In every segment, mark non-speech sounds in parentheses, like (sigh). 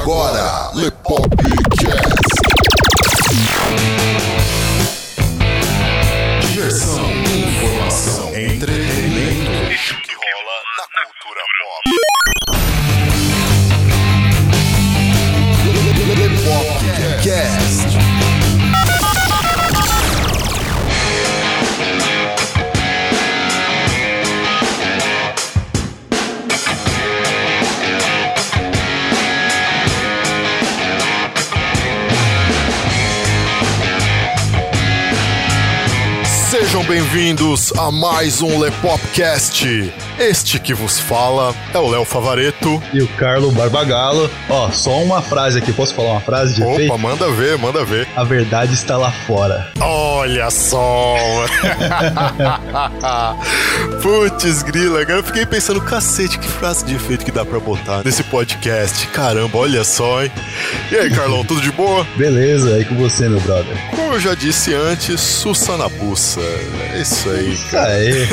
agora, Lepopcast. Bem-vindos a mais um Lepopcast. Este que vos fala é o Léo Favareto. E o Carlo Barbagalo. Ó, só uma frase aqui. Posso falar uma frase de Opa, efeito? manda ver, manda ver. A verdade está lá fora. Olha só! (laughs) (laughs) Putz, grila, agora eu fiquei pensando, cacete, que frase de efeito que dá pra botar nesse podcast. Caramba, olha só, hein? E aí, Carlão, tudo de boa? Beleza, aí com você, meu brother. Como eu já disse antes, sussa na buça. É isso aí, Isso cara. aí.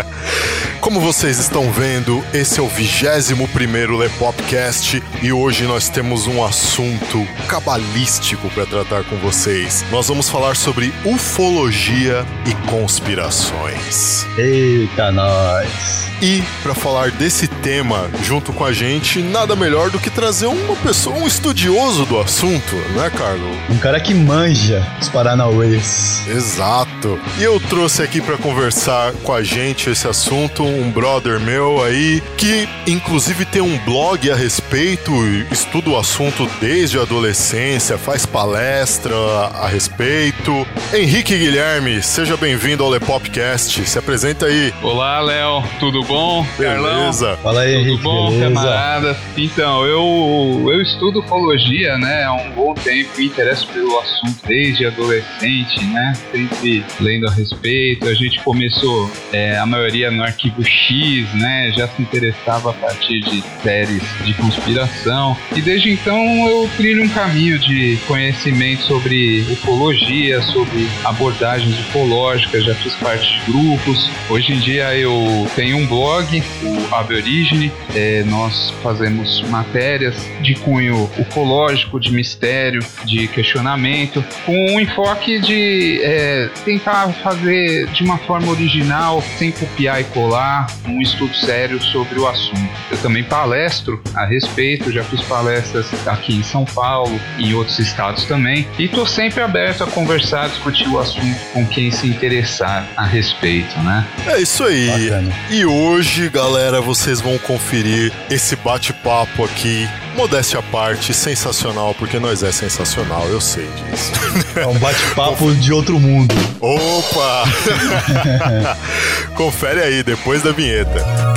(laughs) Como vocês estão vendo, esse é o 21 primeiro Lepopcast e hoje nós temos um assunto cabalístico para tratar com vocês. Nós vamos falar sobre ufologia e conspirações. Eita, nós. E para falar desse tema junto com a gente, nada melhor do que trazer uma pessoa, um estudioso do assunto, né, Carlos? Um cara que manja os Paranauês. Exato. E eu trouxe aqui para conversar com a gente esse assunto um brother meu aí que inclusive tem um blog a respeito, estuda o assunto desde a adolescência, faz palestra a respeito. Henrique Guilherme, seja bem-vindo ao Lepopcast. Se apresenta aí. Olá, Léo, tudo bom? Carlão, Beleza? Fala aí, tudo Henrique, bom, beleza? camarada? Então, eu, eu estudo ufologia, né, há um bom tempo, me interesso pelo assunto desde adolescente, né, sempre lendo a respeito. A gente começou, é, a maioria no Arquivo X, né, já se interessava a partir de séries de conspiração. E desde então eu trilho um caminho de conhecimento sobre ufologia, sobre abordagens ufológicas, já fiz parte de grupos. Hoje em dia eu tenho um blog, o Ave Origine, é, nós fazemos matérias de cunho ufológico, de mistério, de questionamento, com um enfoque de é, tentar fazer de uma forma original, sem copiar e colar, um estudo sério sobre o assunto. Eu também palestro a respeito, já fiz palestras aqui em São Paulo e em outros estados também, e estou sempre aberto a conversar, discutir o assunto com quem se interessar a respeito, né? É isso aí. Bacana. E hoje, galera, vocês vão conferir esse bate-papo aqui. Modéstia à parte, sensacional, porque nós é sensacional, eu sei disso. É um bate-papo de outro mundo. Opa! (laughs) (laughs) Confere aí, depois da vinheta.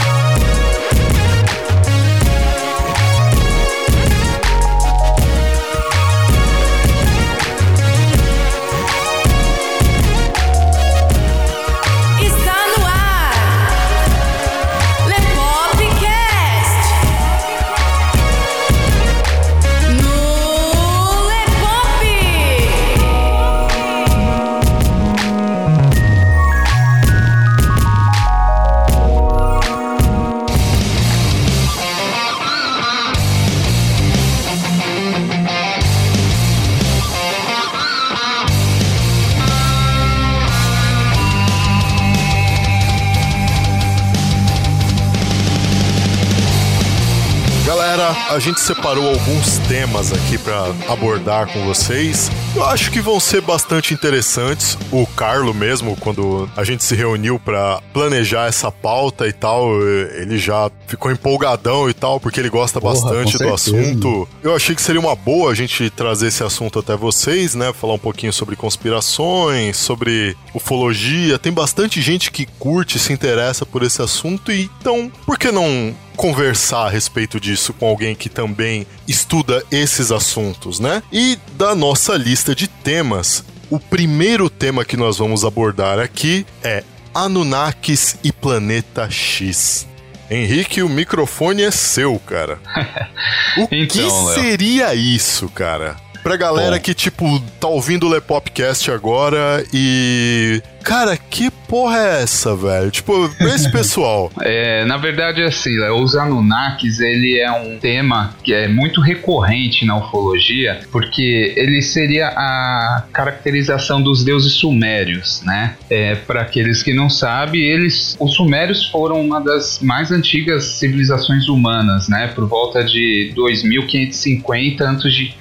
A gente separou alguns temas aqui pra abordar com vocês. Eu acho que vão ser bastante interessantes. O Carlo mesmo, quando a gente se reuniu pra planejar essa pauta e tal, ele já ficou empolgadão e tal, porque ele gosta Porra, bastante do assunto. Eu achei que seria uma boa a gente trazer esse assunto até vocês, né? Falar um pouquinho sobre conspirações, sobre ufologia. Tem bastante gente que curte, se interessa por esse assunto, e então, por que não conversar a respeito disso com alguém que também estuda esses assuntos, né? E da nossa lista de temas, o primeiro tema que nós vamos abordar aqui é Anunnakis e Planeta X. Henrique, o microfone é seu, cara. (laughs) O que Então, Léo. seria isso, cara? Pra galera Bom. que, tipo, tá ouvindo o Lepopcast agora e cara, que porra é essa, velho? Tipo, pra esse (laughs) pessoal. É, na verdade, assim, Léo, os Anunnakis, ele é um tema que é muito recorrente na ufologia, porque ele seria a caracterização dos deuses sumérios, né? É, para aqueles que não sabem, eles, os sumérios foram uma das mais antigas civilizações humanas, né? Por volta de 2550 a.C.,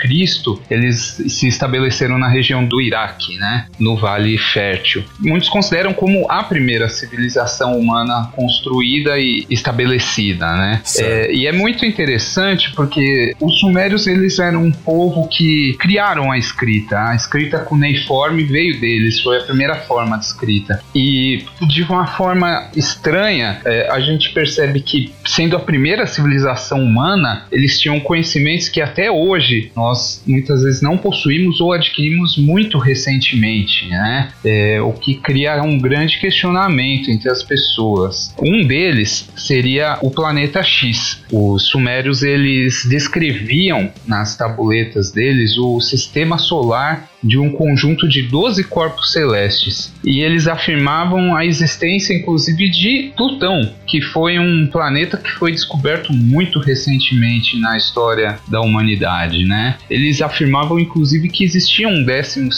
eles se estabeleceram na região do Iraque, né? No Vale Fértil. Muitos consideram como a primeira civilização humana construída e estabelecida, né? É, e é muito interessante porque os sumérios eles eram um povo que criaram a escrita. A escrita cuneiforme veio deles, foi a primeira forma de escrita. E de uma forma estranha, é, a gente percebe que, sendo a primeira civilização humana, eles tinham conhecimentos que até hoje nós muitas vezes não possuímos ou adquirimos muito recentemente, né? É, o que cria um grande questionamento entre as pessoas. Um deles seria o planeta X. Os sumérios eles descreviam nas tabuletas deles o sistema solar de um conjunto de 12 corpos celestes. E eles afirmavam a existência, inclusive, de Plutão, que foi um planeta que foi descoberto muito recentemente na história da humanidade, né? Eles afirmavam, inclusive, que existia um 12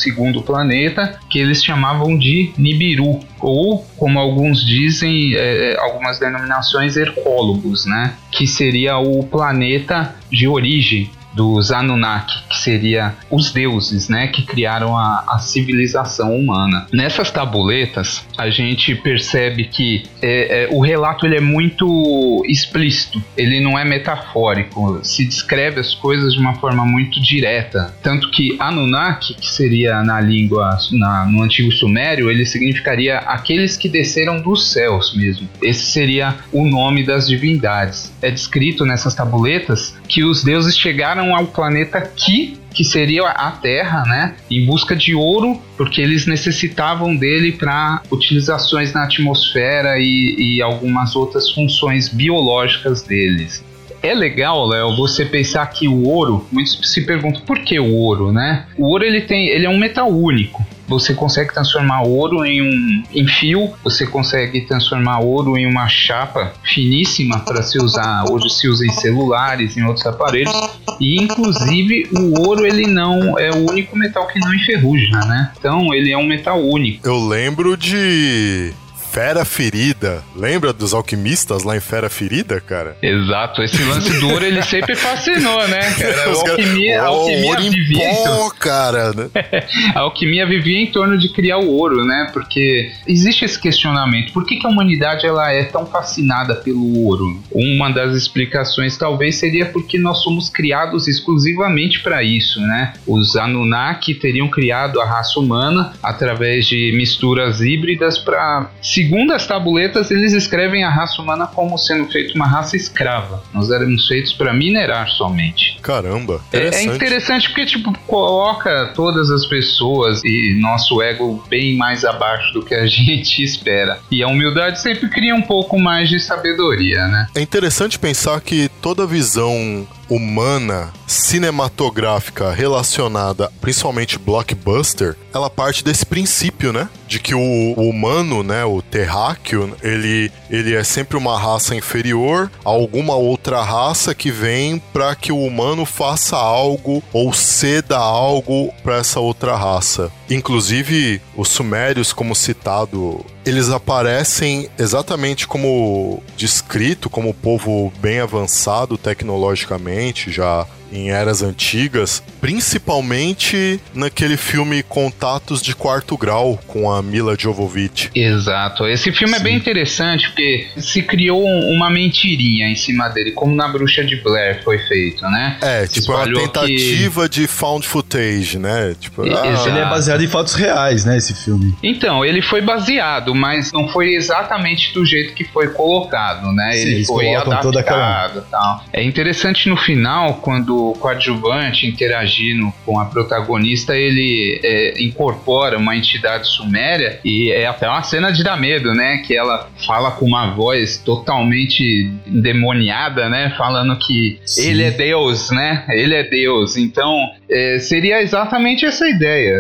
planeta que eles chamavam de Nibiru, ou, como alguns dizem, é, algumas denominações, Hercólogos, né? Que seria o planeta de origem dos Anunnaki, que seria os deuses, né, que criaram a, a civilização humana. Nessas tabuletas, a gente percebe que é, é, o relato ele é muito explícito, ele não é metafórico, se descreve as coisas de uma forma muito direta. Tanto que Anunnaki, que seria na língua, na, no antigo sumério, ele significaria aqueles que desceram dos céus mesmo. Esse seria o nome das divindades. É descrito nessas tabuletas que os deuses chegaram ao planeta Ki, que seria a Terra, né, em busca de ouro, porque eles necessitavam dele para utilizações na atmosfera e, e algumas outras funções biológicas deles. É legal, Léo, você pensar que o ouro, muitos se perguntam por que o ouro, né? O ouro ele tem, ele é um metal único. Você consegue transformar ouro em um em fio, você consegue transformar ouro em uma chapa finíssima para se usar. Hoje se usa em celulares, em outros aparelhos. E inclusive o ouro ele não é o único metal que não enferruja, né? Então ele é um metal único. Eu lembro de Fera Ferida. Lembra dos alquimistas lá em Fera Ferida, cara? Exato, esse lance do ouro ele sempre fascinou, né? (laughs) Cara, Os a caras- alquimia, alquimia ouro vivia em pó, cara. né? (laughs) a alquimia vivia em torno de criar o ouro, né? Porque existe esse questionamento: por que, que a humanidade ela é tão fascinada pelo ouro? Uma das explicações talvez seria porque nós somos criados exclusivamente para isso, né? Os Anunnaki teriam criado a raça humana através de misturas híbridas para, segundo as tabuletas, eles escrevem a raça humana como sendo feito uma raça escrava. Nós éramos feitos para minerar somente. Caramba, É- É interessante. interessante porque, tipo, coloca todas as pessoas e nosso ego bem mais abaixo do que a (laughs) gente espera. E a humildade sempre cria um pouco mais de sabedoria, né? É interessante pensar que toda visão humana cinematográfica relacionada, principalmente blockbuster, ela parte desse princípio, né? De que o, o humano, né, o terráqueo, ele, ele é sempre uma raça inferior a alguma outra raça que vem para que o humano faça algo ou ceda algo para essa outra raça. Inclusive, os sumérios, como citado, eles aparecem exatamente como descrito, como povo bem avançado tecnologicamente, já em eras antigas, principalmente naquele filme Contatos de Quarto Grau com a Mila Jovovich. Exato. Esse filme é bem interessante porque se criou um- uma mentirinha em cima dele, como na Bruxa de Blair foi feito, né? É, Se tipo, é uma tentativa de found footage, né? Tipo, ah. Ele é baseado em fatos reais, né, esse filme. Então, ele foi baseado, mas não foi exatamente do jeito que foi colocado, né? Sim, ele eles foi colocam toda adaptado e tal. É interessante no final, quando o coadjuvante interagindo com a protagonista, ele é, incorpora uma entidade suméria e é até uma cena de dar medo, né? Que ela fala com uma voz totalmente endemoniada, né? Falando que Sim. ele é Deus, né? Ele é Deus. Então, é, seria exatamente essa ideia.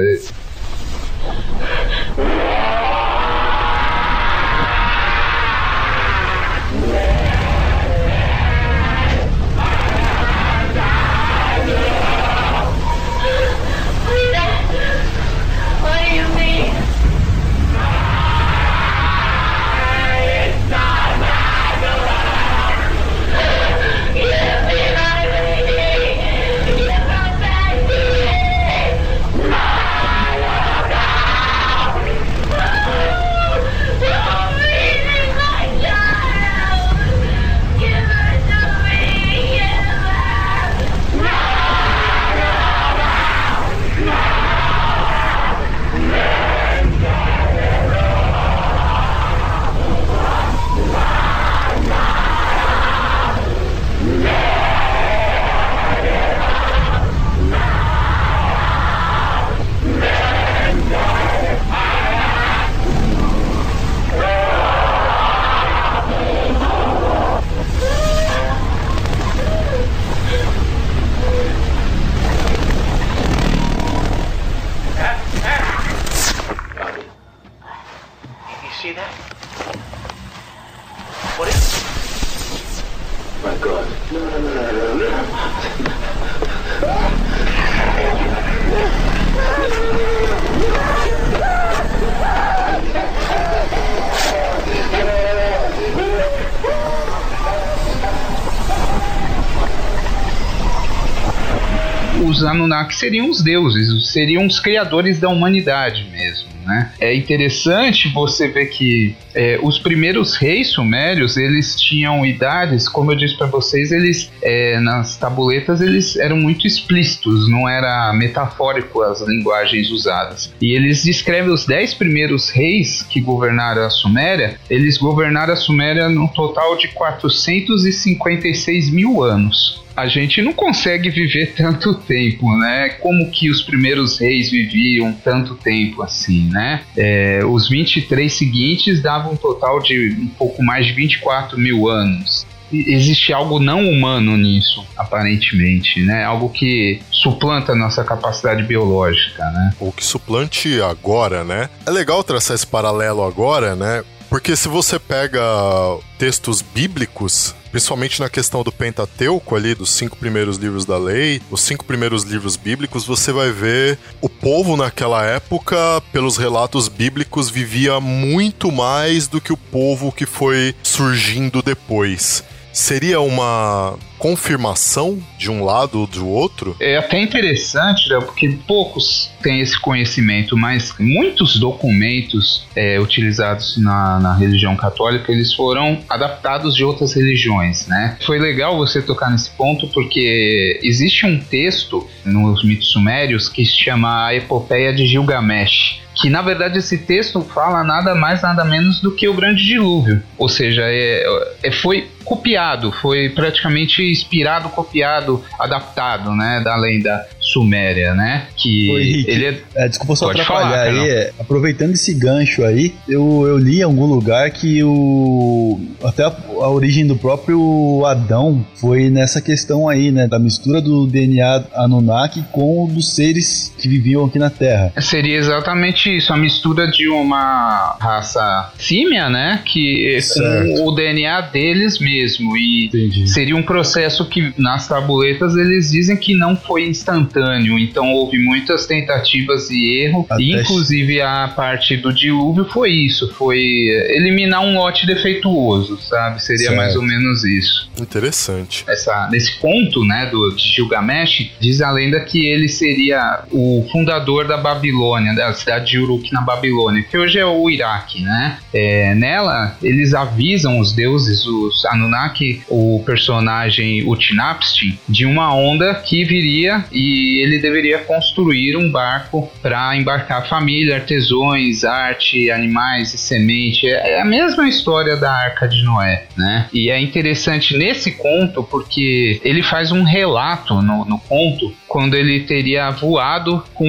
Anunnaki seriam os deuses, seriam os criadores da humanidade mesmo, né? É interessante você ver que é, os primeiros reis sumérios, eles tinham idades, como eu disse para vocês, eles é, nas tabuletas eles eram muito explícitos, não era metafórico as linguagens usadas. E eles descrevem os dez primeiros reis que governaram a Suméria, eles governaram a Suméria num total de 456 mil anos a gente não consegue viver tanto tempo, né? Como que os primeiros reis viviam tanto tempo assim, né? É, os 23 seguintes davam um total de um pouco mais de 24 mil anos existe algo não humano nisso, aparentemente, né? Algo que suplanta a nossa capacidade biológica, né? Ou que suplante agora, né? É legal traçar esse paralelo agora, né? Porque se você pega textos bíblicos, principalmente na questão do Pentateuco ali, dos cinco primeiros livros da lei, os cinco primeiros livros bíblicos, você vai ver o povo naquela época, pelos relatos bíblicos, vivia muito mais do que o povo que foi surgindo depois. Seria uma confirmação de um lado ou do outro? É até interessante, né, porque poucos têm esse conhecimento, mas muitos documentos é, utilizados na, na religião católica eles foram adaptados de outras religiões, né? Foi legal você tocar nesse ponto porque existe um texto nos mitos sumérios que se chama a Epopeia de Gilgamesh que na verdade esse texto fala nada mais nada menos do que o grande dilúvio, ou seja, é, é foi copiado, foi praticamente inspirado, copiado, adaptado, né, da lenda suméria, né? Que Henrique, ele é... é, desculpa só Pode atrapalhar falar, aí, é, aproveitando esse gancho aí, eu, eu li em algum lugar que o até a, a origem do próprio Adão foi nessa questão aí, né, da mistura do DNA Anunnaki com o dos seres que viviam aqui na Terra. Seria exatamente isso, a mistura de uma raça símia, né? Que com o DNA deles mesmo. E Entendi. seria um processo que nas tabuletas eles dizem que não foi instantâneo. Então houve muitas tentativas e erro. Até- E, inclusive a parte do dilúvio foi isso, foi eliminar um lote defeituoso, sabe? Seria Certo. mais ou menos isso Interessante. essa, nesse conto né, do, de Gilgamesh, diz a lenda que ele seria o fundador da Babilônia, da cidade de Uruk na Babilônia, que hoje é o Iraque. Né? É, nela, eles avisam os deuses, os Anunnaki, o personagem Utnapishtim, de uma onda que viria e ele deveria construir um barco para embarcar família, artesões, arte, animais e semente. É a mesma história da Arca de Noé, né? E é interessante nesse conto porque ele faz um relato no, no conto quando ele teria voado com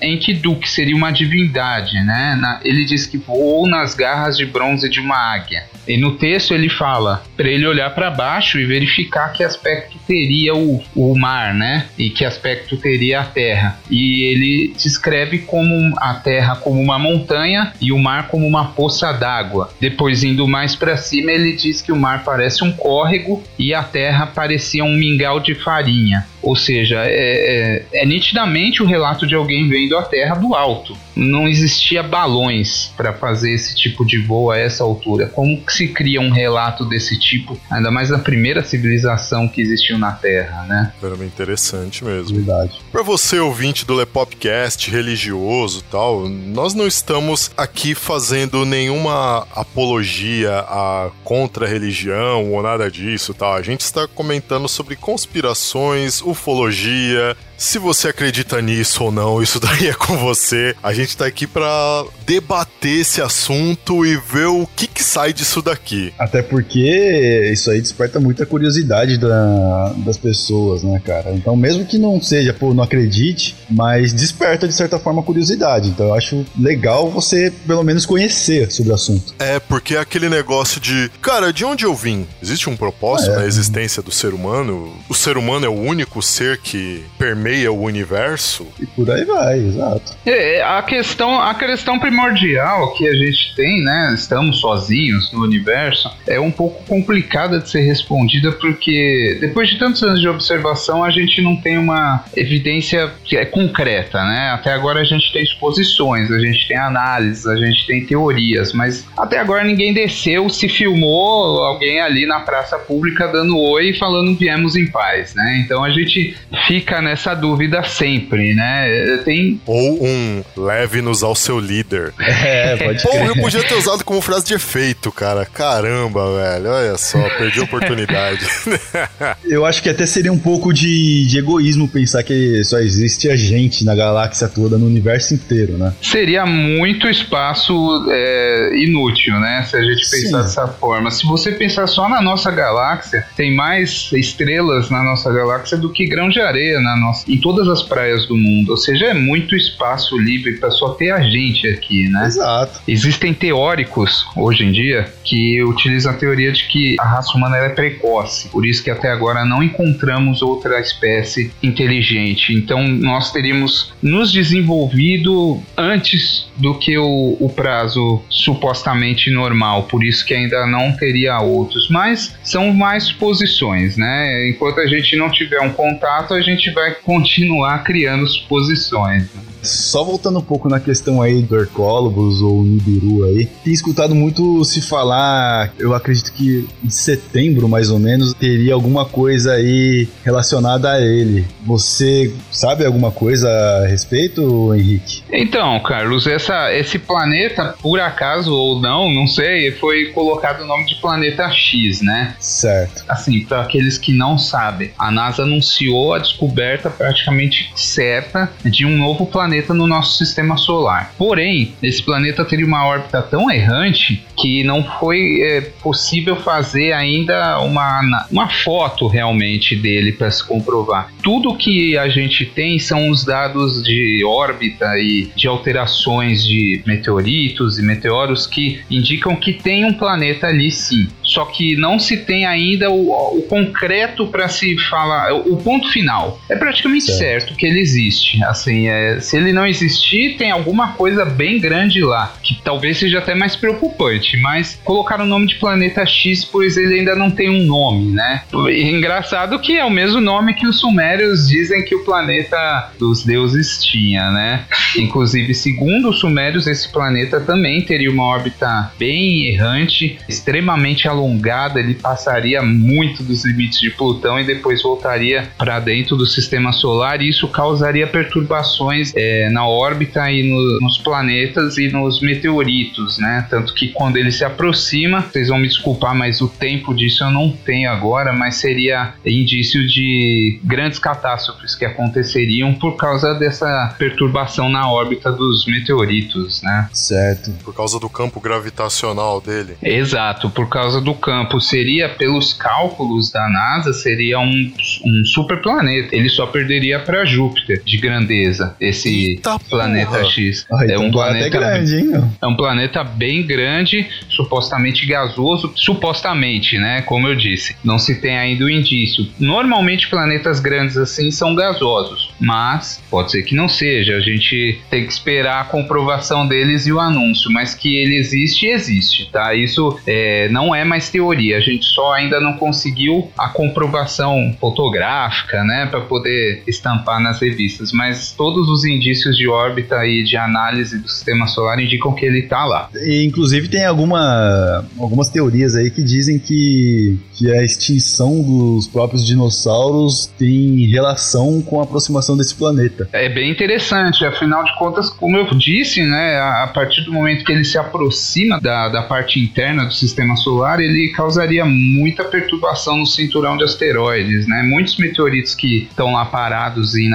Enkidu, que seria uma divindade, né? Na- ele diz que voou nas garras de bronze de uma águia. E no texto ele fala para ele olhar para baixo e verificar que aspecto teria o, o mar, né? E que aspecto teria a terra. E ele descreve como a terra como uma montanha e o mar como uma poça d'água. Depois indo mais para cima, ele diz que o mar parece um córrego e a terra parecia um mingau de farinha. Ou seja, é, é- é nitidamente o relato de alguém vendo a Terra do alto. Não existia balões para fazer esse tipo de voo a essa altura. Como que se cria um relato desse tipo, ainda mais na primeira civilização que existiu na Terra, né? Veramente interessante mesmo. Verdade. Pra você, ouvinte do Lepopcast, religioso e tal, nós não estamos aqui fazendo nenhuma apologia a contra a religião ou nada disso, tal. A gente está comentando sobre conspirações, ufologia. Se você acredita nisso ou não, isso (laughs) daí é com você. A gente tá aqui pra debater esse assunto e ver o que, que sai disso daqui. Até porque isso aí desperta muita curiosidade da- das pessoas, né, cara? Então, mesmo que não seja, pô, não acredite, mas desperta de certa forma a curiosidade. Então, eu acho legal você, pelo menos, conhecer sobre o assunto. É, porque é aquele negócio de, cara, de onde eu vim? Existe um propósito É. na existência do ser humano? O ser humano é o único ser que permeia o universo? E por aí vai, exato. É, a questão, a questão primordial que a gente tem, né? Estamos sozinhos no universo é um pouco complicada de ser respondida porque depois de tantos anos de observação a gente não tem uma evidência que é concreta, né? Até agora a gente tem exposições, a gente tem análises, a gente tem teorias, mas até agora ninguém desceu, se filmou alguém ali na praça pública dando oi e falando viemos em paz, né? Então a gente fica nessa dúvida sempre, né? Tem Ou um leve-nos ao seu líder. (laughs) É, pode Pô, eu podia ter usado como frase de efeito, cara. Caramba, velho. Olha só, perdi a oportunidade. (laughs) Eu acho que até seria um pouco de, de egoísmo pensar que só existe a gente na galáxia toda, no universo inteiro, né? seria muito espaço é, inútil, né? Se a gente pensar Sim. dessa forma. Se você pensar só na nossa galáxia, tem mais estrelas na nossa galáxia do que grão de areia na nossa, em todas as praias do mundo. Ou seja, é muito espaço livre para só ter a gente aqui, né? Exato. Existem teóricos hoje em dia que utilizam a teoria de que a raça humana é precoce, por isso que até agora não encontramos outra espécie inteligente. Então nós teríamos nos desenvolvido antes do que o, o prazo supostamente normal, por isso que ainda não teria outros. Mas são mais suposições, né? Enquanto a gente não tiver um contato, a gente vai continuar criando suposições. né? Só voltando um pouco na questão aí do Hercólobos ou Nibiru aí, tem escutado muito se falar, eu acredito que em setembro mais ou menos, teria alguma coisa aí relacionada a ele. Você sabe alguma coisa a respeito, Henrique? Então, Carlos, essa, esse planeta, por acaso ou não, não sei, foi colocado o nome de planeta X, né? Certo. Assim, para aqueles que não sabem, a NASA anunciou a descoberta praticamente certa de um novo planeta no nosso sistema solar. Porém, esse planeta teria uma órbita tão errante que não foi é, possível fazer ainda uma, uma foto realmente dele para se comprovar. Tudo que a gente tem são os dados de órbita e de alterações de meteoritos e meteoros que indicam que tem um planeta ali sim. Só que não se tem ainda o, o concreto para se falar, o ponto final. É praticamente Certo. certo, que ele existe. Assim, é, se ele não existir, tem alguma coisa bem grande lá, que talvez seja até mais preocupante. Mas colocar o nome de planeta X, pois ele ainda não tem um nome, né? E engraçado que é o mesmo nome que os sumérios dizem que o planeta dos deuses tinha, né? Inclusive, segundo os sumérios, esse planeta também teria uma órbita bem errante, extremamente alongada, ele passaria muito dos limites de Plutão e depois voltaria para dentro do sistema solar, e isso causaria perturbações é, na órbita e no- nos planetas e nos meteoritos, né? Tanto que quando ele se aproxima, vocês vão me desculpar, mas o tempo disso eu não tenho agora, mas seria indício de grandes catástrofes que aconteceriam por causa dessa perturbação na órbita dos meteoritos, né? Certo. Por causa do campo gravitacional dele. Exato, por causa do campo. Seria, pelos cálculos da NASA, seria um, um super planeta. Ele só perderia para Júpiter de grandeza, esse Eita planeta porra. X. Ah, é então um planeta é grande, hein? é um planeta bem grande, supostamente gasoso, supostamente, né? Como eu disse, não se tem ainda o indício. Normalmente planetas grandes assim são gasosos, mas pode ser que não seja. A gente tem que esperar a comprovação deles e o anúncio, mas que ele existe, existe, tá? Isso é, não é mais teoria. A gente só ainda não conseguiu a comprovação fotográfica, né, para poder estampar nas revistas, mas todos os indícios de órbita e de análise do sistema solar indicam que ele tá lá. E, inclusive tem alguma, algumas teorias aí que dizem que, que a extinção dos próprios dinossauros tem relação com a aproximação desse planeta. É bem interessante, afinal de contas, como eu disse, né, a, partir do momento que ele se aproxima da, da parte interna do sistema solar, ele causaria muita perturbação no cinturão de asteroides, né? Muitos meteoritos que estão lá parados e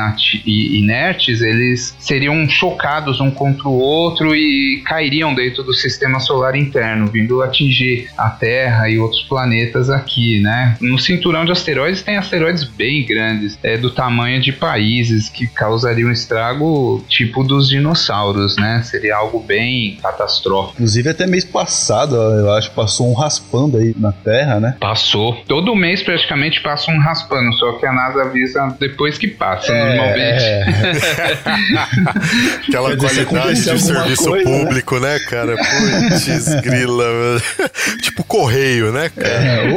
inertes, eles seriam chocados um contra o outro e cairiam dentro do sistema solar interno, vindo atingir a Terra e outros planetas aqui, né? No cinturão de asteroides tem asteroides bem grandes, é do tamanho de países que causariam estrago tipo dos dinossauros, né? Seria algo bem catastrófico. Inclusive até mês passado, eu acho, passou um raspando aí na Terra, né? Passou. Todo mês praticamente passa um raspando, só que a NASA avisa depois que passa, normalmente. É, (laughs) Aquela dizer, se qualidade de serviço coisa, né? público, né, cara? Putz, (laughs) grila. tipo correio, né, cara? É.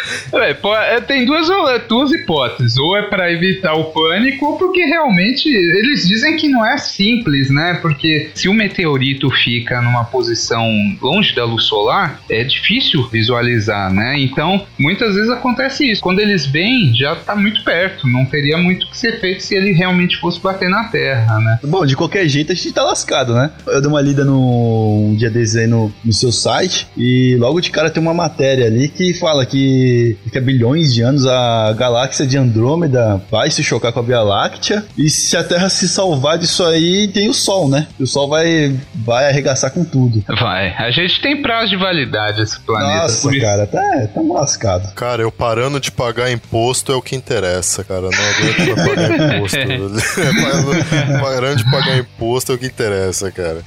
(laughs) É, pô, é, tem duas, duas hipóteses. Ou é pra evitar o pânico, ou porque realmente eles dizem que não é simples, né? Porque se o meteorito fica numa posição longe da luz solar, é difícil visualizar, né? Então, muitas vezes acontece isso. Quando eles vêm, já tá muito perto. Não teria muito que ser feito se ele realmente fosse bater na Terra, né? Bom, de qualquer jeito a gente tá lascado, né? Eu dei uma lida no um dia desses aí no, seu site e logo de cara tem uma matéria ali que fala que daqui a bilhões de anos a galáxia de Andrômeda vai se chocar com a Via Láctea e se a Terra se salvar disso aí, tem o Sol, né? E o Sol vai, vai arregaçar com tudo. Vai. A gente tem prazo de validade esse planeta. Nossa, por isso- cara, tá, tá lascado. Cara, eu parando de pagar imposto é o que interessa, cara. Não aguento mais pagar imposto. (laughs) (laughs) parando de pagar imposto é o que interessa, cara.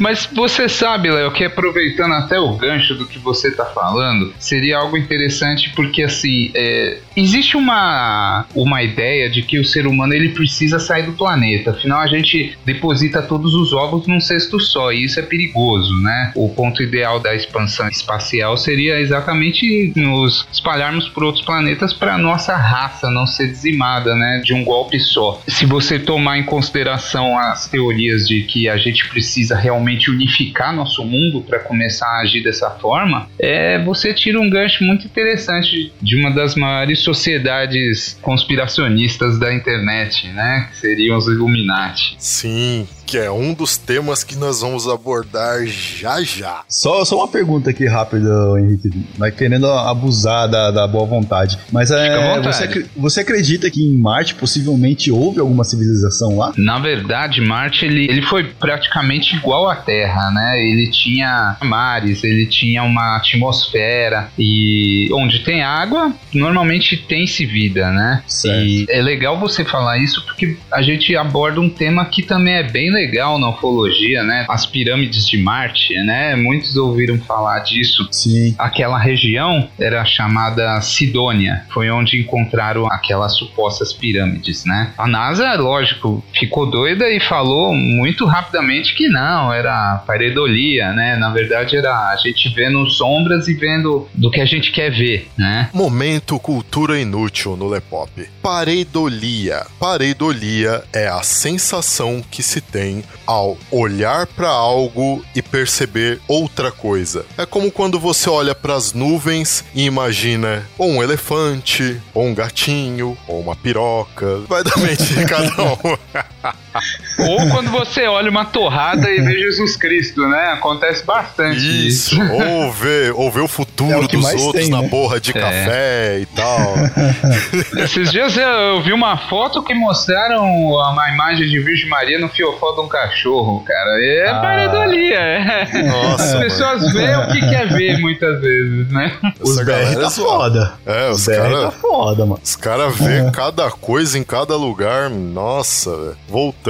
Mas você sabe, Léo, que aproveitando até o gancho do que você tá falando, seria algo interessante porque, assim, é, existe uma, uma ideia de que o ser humano ele precisa sair do planeta. Afinal, a gente deposita todos os ovos num cesto só e isso é perigoso, né? O ponto ideal da expansão espacial seria exatamente nos espalharmos por outros planetas para nossa raça não ser dizimada, né? De um golpe só. Se você tomar em consideração as teorias de que a gente precisa realmente unificar nosso mundo para começar a agir dessa forma, é você tira um gancho muito interessante de uma das maiores sociedades conspiracionistas da internet, né? Que seriam os Illuminati. Sim, que é um dos temas que nós vamos abordar já já. Só, só uma pergunta aqui rápida, Henrique. Vai querendo abusar da, da boa vontade. Mas é, vontade. você, você acredita que em Marte possivelmente houve alguma civilização lá? Na verdade, Marte ele, ele foi praticamente igual à Terra, né? Ele tinha mares, ele tinha uma atmosfera e onde tem água, normalmente tem-se vida, né? Certo. E é legal você falar isso porque a gente aborda um tema que também é bem legal na ufologia, né? As pirâmides de Marte, né? Muitos ouviram falar disso. Sim. Aquela região era chamada Sidônia, foi onde encontraram aquelas supostas pirâmides, né? A NASA, lógico, ficou doida e falou muito rapidamente que não, era pareidolia, né? Na verdade era a gente vendo sombras e vendo do que a gente quer ver, né? Momento cultura inútil no Lepop. Pareidolia. Pareidolia é a sensação que se tem ao olhar para algo e perceber outra coisa. É como quando você olha para as nuvens e imagina ou um elefante, ou um gatinho, ou uma piroca. Vai da mente de (laughs) cada um. (laughs) Ou quando você olha uma torrada e vê Jesus Cristo, né? Acontece bastante isso. Isso, ou ver, ou ver o futuro É o dos outros tem, na né? borra de É. café e tal. (laughs) Esses dias eu vi uma foto que mostraram uma imagem de Virgem Maria no fiofó de um cachorro, cara. É Ah. pareidolia, é. Nossa, As pessoas veem o que quer ver muitas vezes, né? Os BR tá é zoada. foda. É, Os os BR tá caras foda, mano. Os caras vê cada coisa em cada lugar. Nossa, velho. voltando.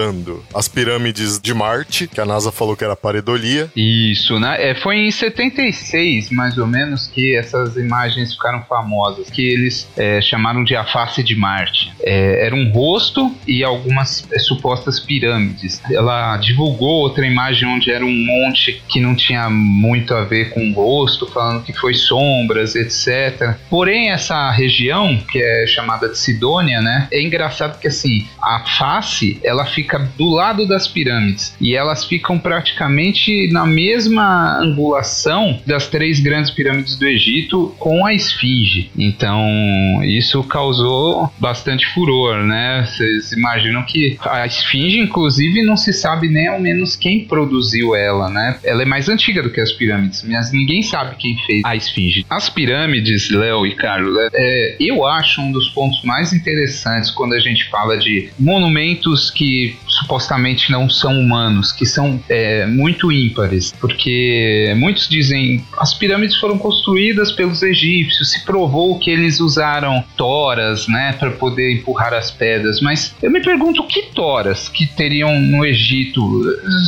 As pirâmides de Marte, que a NASA falou que era pareidolia. Isso, né? É, foi em 76, mais ou menos, que essas imagens ficaram famosas, que eles é, chamaram de a face de Marte. É, era um rosto e algumas é, supostas pirâmides. Ela divulgou outra imagem onde era um monte que não tinha muito a ver com o rosto, falando que foi sombras, etc. Porém, essa região, que é chamada de Sidônia, né? É engraçado que assim, a face ela fica do lado das pirâmides e elas ficam praticamente na mesma angulação das três grandes pirâmides do Egito com a esfinge. Então, isso causou bastante furor, né? Vocês imaginam que a esfinge, inclusive, não se sabe nem ao menos quem produziu ela, né? Ela é mais antiga do que as pirâmides, mas ninguém sabe quem fez a esfinge. As pirâmides, Léo e Carlos, é, eu acho um dos pontos mais interessantes quando a gente fala de monumentos que be supostamente não são humanos, que são é, muito ímpares, porque muitos dizem as pirâmides foram construídas pelos egípcios, se provou que eles usaram toras, né, para poder empurrar as pedras, mas eu me pergunto que toras que teriam no Egito?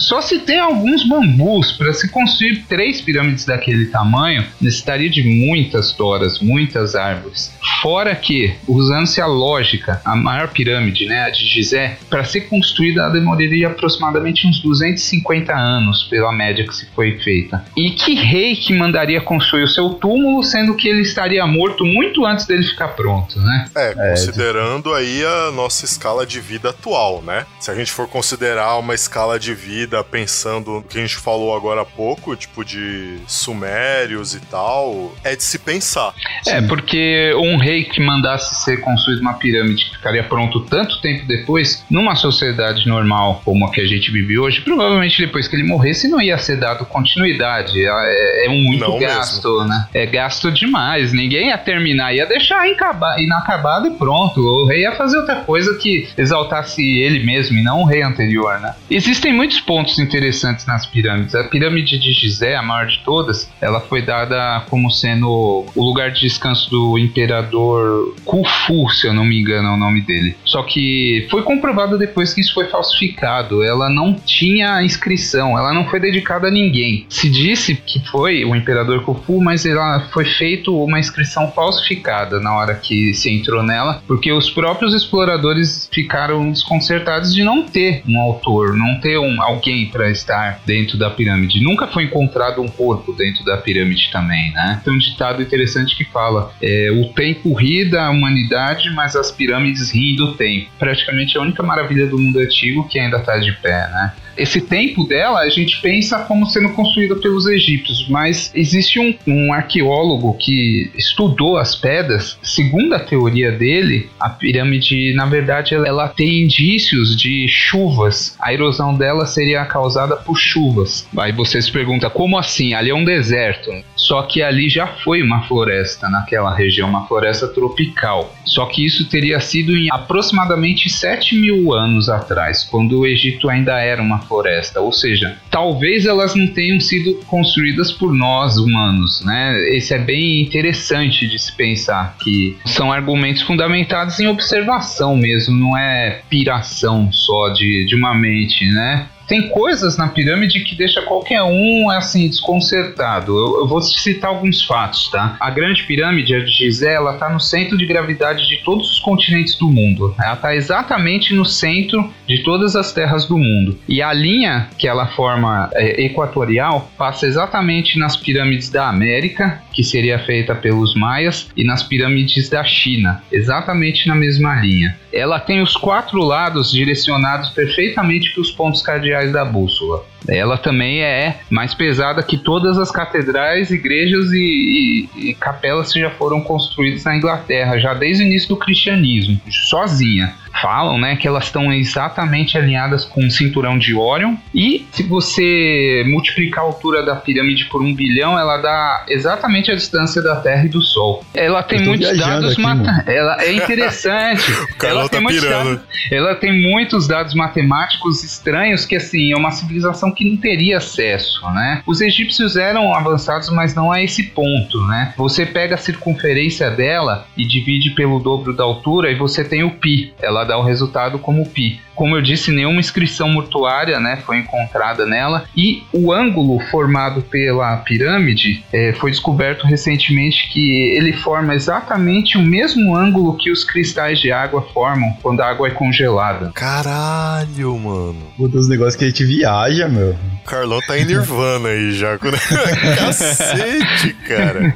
Só se tem alguns bambus para se construir três pirâmides daquele tamanho, necessitaria de muitas toras, muitas árvores. Fora que, usando-se a lógica, a maior pirâmide, né, a de Gizé, para ser construída ela demoraria aproximadamente uns 250 anos pela média que se foi feita. E que rei que mandaria construir o seu túmulo, sendo que ele estaria morto muito antes dele ficar pronto, né? É, considerando aí a nossa escala de vida atual, né? Se a gente for considerar uma escala de vida pensando no que a gente falou agora há pouco, tipo de sumérios e tal, é de se pensar. É, porque um rei que mandasse ser construído uma pirâmide que ficaria pronto tanto tempo depois, numa sociedade normal como a que a gente vive hoje, provavelmente depois que ele morresse não ia ser dado continuidade. É, é um muito Não gasto, né? É gasto demais. Ninguém ia terminar, ia deixar inacabado e pronto. O rei ia fazer outra coisa que exaltasse ele mesmo e não o rei anterior, né? Existem muitos pontos interessantes nas pirâmides. A pirâmide de Gizé, a maior de todas, ela foi dada como sendo o lugar de descanso do imperador Khufu, se eu não me engano é o nome dele. Só que foi comprovado depois que isso foi falsificado. Ela não tinha inscrição, ela não foi dedicada a ninguém. Se disse que foi o imperador Khufu, mas ela foi feito uma inscrição falsificada na hora que se entrou nela, porque os próprios exploradores ficaram desconcertados de não ter um autor, não ter um alguém para estar dentro da pirâmide. Nunca foi encontrado um corpo dentro da pirâmide também, né? Tem um ditado interessante que fala: é, o tempo ri da humanidade, mas as pirâmides riem do tempo. Praticamente a única maravilha do mundo antigo que ainda está de pé, né? Esse tempo dela a gente pensa como sendo construída pelos egípcios, mas existe um, um arqueólogo que estudou as pedras. Segundo a teoria dele, a pirâmide, na verdade, ela, ela tem indícios de chuvas. A erosão dela seria causada por chuvas. Aí você se pergunta, como assim? Ali é um deserto. Só que ali já foi uma floresta naquela região, uma floresta tropical. Só que isso teria sido em aproximadamente 7 mil anos atrás, quando o Egito ainda era uma floresta. Ou seja, talvez elas não tenham sido construídas por nós humanos, né? Esse é bem interessante de se pensar que são argumentos fundamentados em observação mesmo, não é piração só de, de uma mente, né? Tem coisas na pirâmide que deixa qualquer um assim desconcertado. Eu, eu, vou citar alguns fatos, tá? A grande pirâmide, a de Gizé, ela tá no centro de gravidade de todos os continentes do mundo. Ela tá exatamente no centro de todas as terras do mundo. E a linha que ela forma é, equatorial passa exatamente nas pirâmides da América, que seria feita pelos maias, e nas pirâmides da China, exatamente na mesma linha. Ela tem os quatro lados direcionados perfeitamente para os pontos cardeais da bússola. Ela também é mais pesada que todas as catedrais, igrejas e, e, e capelas que já foram construídas na Inglaterra, já desde o início do cristianismo, sozinha falam, né, que elas estão exatamente alinhadas com o cinturão de Órion. E se você multiplicar a altura da pirâmide por um bilhão, ela dá exatamente a distância da Terra e do Sol. Ela tem muitos dados mata ela é interessante. (laughs) ela tá tem muitos dados, ela tem muitos dados matemáticos estranhos que assim é uma civilização que não teria acesso, né? Os egípcios eram avançados, mas não a esse ponto, né? Você pega a circunferência dela e divide pelo dobro da altura e você tem o pi. Ela dá o resultado como pi. Como eu disse, nenhuma inscrição mortuária né, foi encontrada nela. E o ângulo formado pela pirâmide é, foi descoberto recentemente que ele forma exatamente o mesmo ângulo que os cristais de água formam quando a água é congelada. Caralho, mano. Puta, os negócios que a gente viaja, meu. O Carlão tá em Nirvana aí já. (laughs) Cacete, cara.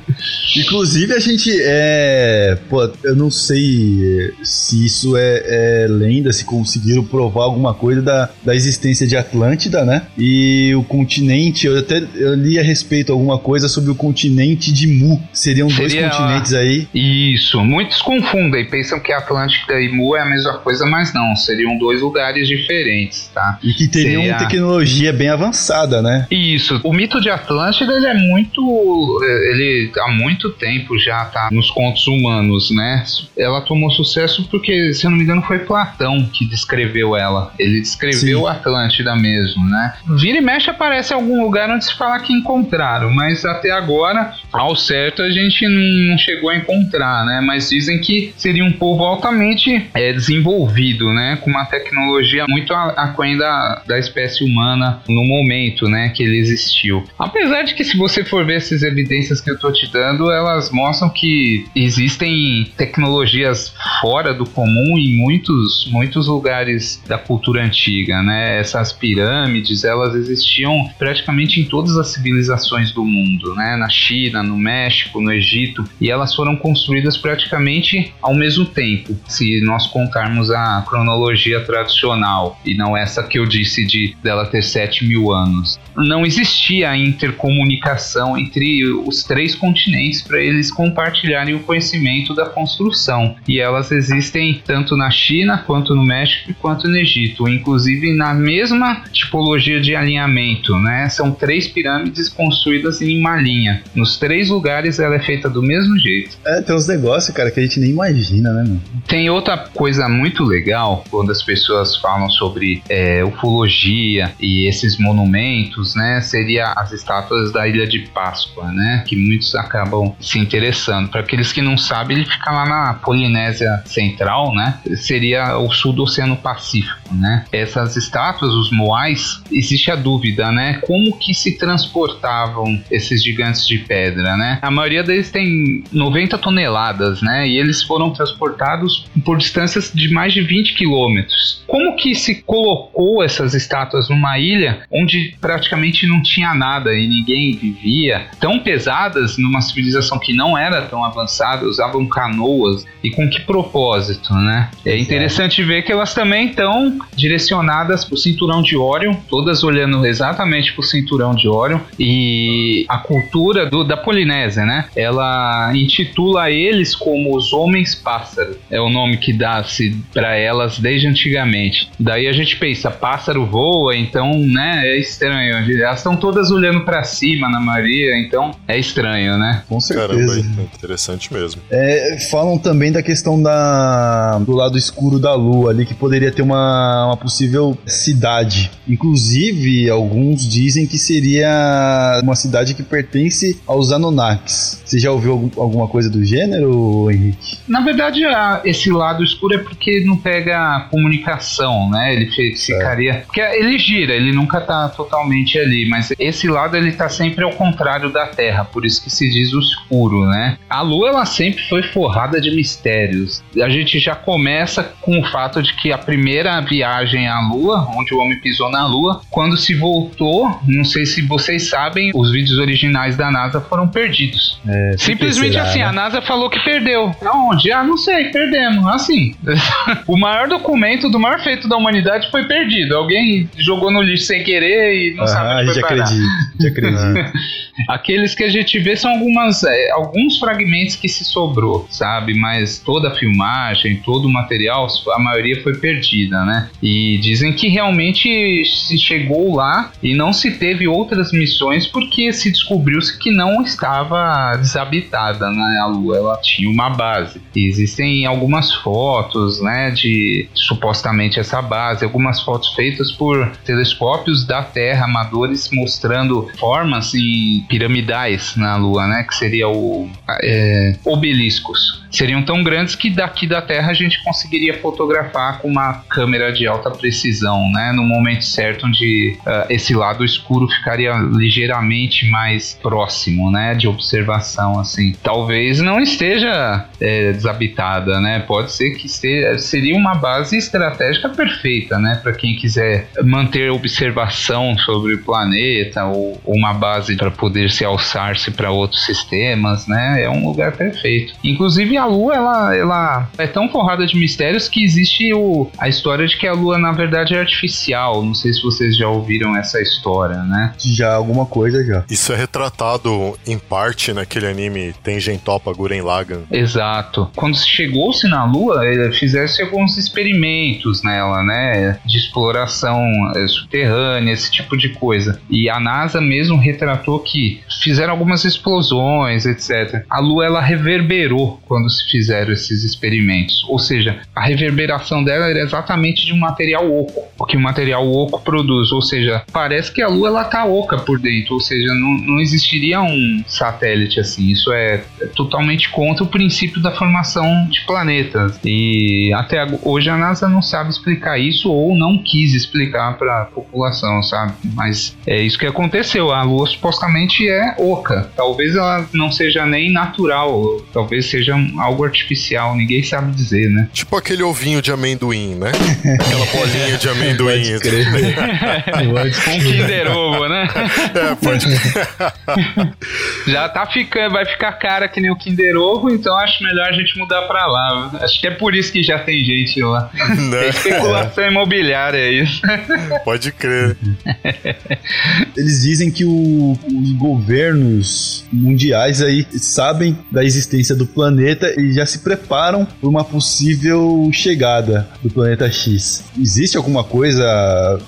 Inclusive, a gente é. Pô, eu não sei se isso é, é lenda, se conseguiram provar alguma coisa da, da existência de Atlântida, né? E o continente, eu até eu li a respeito alguma coisa sobre o continente de Mu. Seriam Seria... dois continentes aí. Isso, muitos confundem, pensam que Atlântida e Mu é a mesma coisa, mas não, seriam dois lugares diferentes, tá? E que teriam Seria... tecnologia bem avançada, né? Isso. O mito de Atlântida, ele é muito. Ele há muito tempo já tá nos contos humanos, né? Ela tomou sucesso porque, se eu não me engano, foi Platão que descreveu ela. Ele descreveu Sim. Atlântida mesmo, né? Vira e mexe aparece algum lugar onde se fala que encontraram, mas até agora, ao certo, a gente não chegou a encontrar, né? Mas dizem que seria um povo altamente é, desenvolvido, né? Com uma tecnologia muito aquém da, da espécie humana no momento, né? Que ele existiu. Apesar de que se você for ver essas evidências que eu tô te dando, elas mostram que existem tecnologias fora do comum em muitos, muitos lugares da cultura antiga, né? Essas pirâmides, elas existiam praticamente em todas as civilizações do mundo, né? Na China, no México, no Egito, e elas foram construídas praticamente ao mesmo tempo, se nós contarmos a cronologia tradicional e não essa que eu disse de dela ter 7 mil anos. Não existia a intercomunicação entre os três continentes para eles compartilharem o conhecimento da construção. E elas existem tanto na China, quanto no México, quanto no Egito, inclusive na mesma tipologia de alinhamento, né? São três pirâmides construídas em uma linha. Nos três lugares ela é feita do mesmo jeito. É, tem uns negócios, cara, que a gente nem imagina, né, mano? Tem outra coisa muito legal quando as pessoas falam sobre é, ufologia e esses monumentos, né? Seria as estátuas da Ilha de Páscoa, né? Que muitos acabam se interessando. Para aqueles que não sabem, ele fica lá na Polinésia Central, né? Seria o sul do Oceano Pacífico, né? Essas estátuas, os moais, existe a dúvida, né? Como que se transportavam esses gigantes de pedra, né? A maioria deles tem 90 toneladas, né? E eles foram transportados por distâncias de mais de 20 quilômetros. Como que se colocou essas estátuas numa ilha onde praticamente não tinha nada e ninguém vivia? Tão pesadas numa civilização que não era tão avançada, usavam canoas e com que propósito, né? É interessante ver que elas também estão direcionadas para o cinturão de Órion, todas olhando exatamente para o cinturão de Órion e a cultura do- da Polinésia, né? Ela intitula eles como os homens pássaro. É o nome que dá-se para elas desde antigamente. Daí a gente pensa, pássaro voa, então, né? É estranho. Elas estão todas olhando para cima na maioria, então é estranho, né? Com Caramba, certeza. é interessante mesmo. É, falam também da questão da, do lado escuro da lua ali, que poderia ter uma, uma possível cidade. Inclusive, alguns dizem que seria uma cidade que pertence aos Anunnakis. Você já ouviu algum- alguma coisa do gênero, Henrique? Na verdade, a- esse lado escuro é porque não pega comunicação, né? Ele ficaria. Porque ele gira, ele nunca tá totalmente ali, mas esse lado ele tá sempre ao contrário da Terra, por isso que se diz o escuro, né? A Lua, ela sempre foi forrada de mistérios. A gente já começa com o fato de que a primeira viagem à Lua, onde o homem pisou na Lua, quando se voltou, não sei se vocês sabem, os vídeos originais da NASA foram perdidos. Simplesmente será, assim, né? a NASA falou que perdeu. Aonde? Ah, não sei, perdemos. Assim. (laughs) o maior documento do maior feito da humanidade foi perdido. Alguém jogou no lixo sem querer e não Aham, sabe onde parar. acredita, a gente acredita. (laughs) Aqueles que a gente vê são algumas, é, alguns fragmentos que se sobrou, sabe? Mas toda a filmagem, todo o material, a maioria foi perdida, né? E dizem que realmente se chegou lá e não se teve outras missões porque se descobriu-se que não estava desabitada, né? A Lua, ela tinha uma base. E existem algumas fotos, né? De supostamente essa base, algumas fotos feitas por telescópios da Terra amadores mostrando formas em piramidais na Lua, né? Que seria o é, obeliscos. Seriam tão grandes que daqui da Terra a gente conseguiria fotografar com uma câmera de alta precisão, né? No momento certo onde ah, esse lado escuro ficaria ligeiramente mais próximo, né? De observação, assim. Talvez não esteja é, desabitada, né? Pode ser que esteja, seria uma base estratégica perfeita, né? Para quem quiser manter observação sobre o planeta ou, uma base para poder se alçar-se para outros sistemas, né? É um lugar perfeito. Inclusive a Lua, ela, ela é tão forrada de mistérios que existe o, a história de que a Lua na verdade é artificial. Não sei se vocês já ouviram essa história, né? Já alguma coisa já. Isso é retratado em parte naquele anime Tengen Toppa Guren Lagann. Exato. Quando se chegou-se na Lua, eh, fizesse alguns experimentos nela, né? De exploração eh, subterrânea, esse tipo de coisa. E a NASA mesmo retratou que fizeram algumas explosões, etc. A Lua ela reverberou quando se fizeram esses experimentos. Ou seja, a reverberação dela era exatamente de um material oco, o que o material oco produz. Ou seja, parece que a Lua ela tá oca por dentro, ou seja, não, não existiria um satélite assim. Isso é totalmente contra o princípio da formação de planetas. E até hoje a NASA não sabe explicar isso ou não quis explicar para a população, sabe? Mas é isso que aconteceu. A Lua supostamente é oca. Talvez ela não seja nem natural, talvez seja algo artificial, ninguém sabe dizer, né? Tipo aquele ovinho de amendoim, né? Aquela bolinha de amendoim. Pode crer. Pode Um. Kinder Ovo, né? (laughs) É, pode (laughs) Já tá ficando, vai ficar cara que nem o Kinder Ovo, então acho melhor a gente mudar pra lá. Acho que é por isso que já tem gente lá. É (laughs) né? especulação imobiliária é isso. Pode crer. (laughs) Eles dizem que o- os governos mundiais aí sabem da existência do planeta e já se preparam para uma possível chegada do planeta X. Existe alguma coisa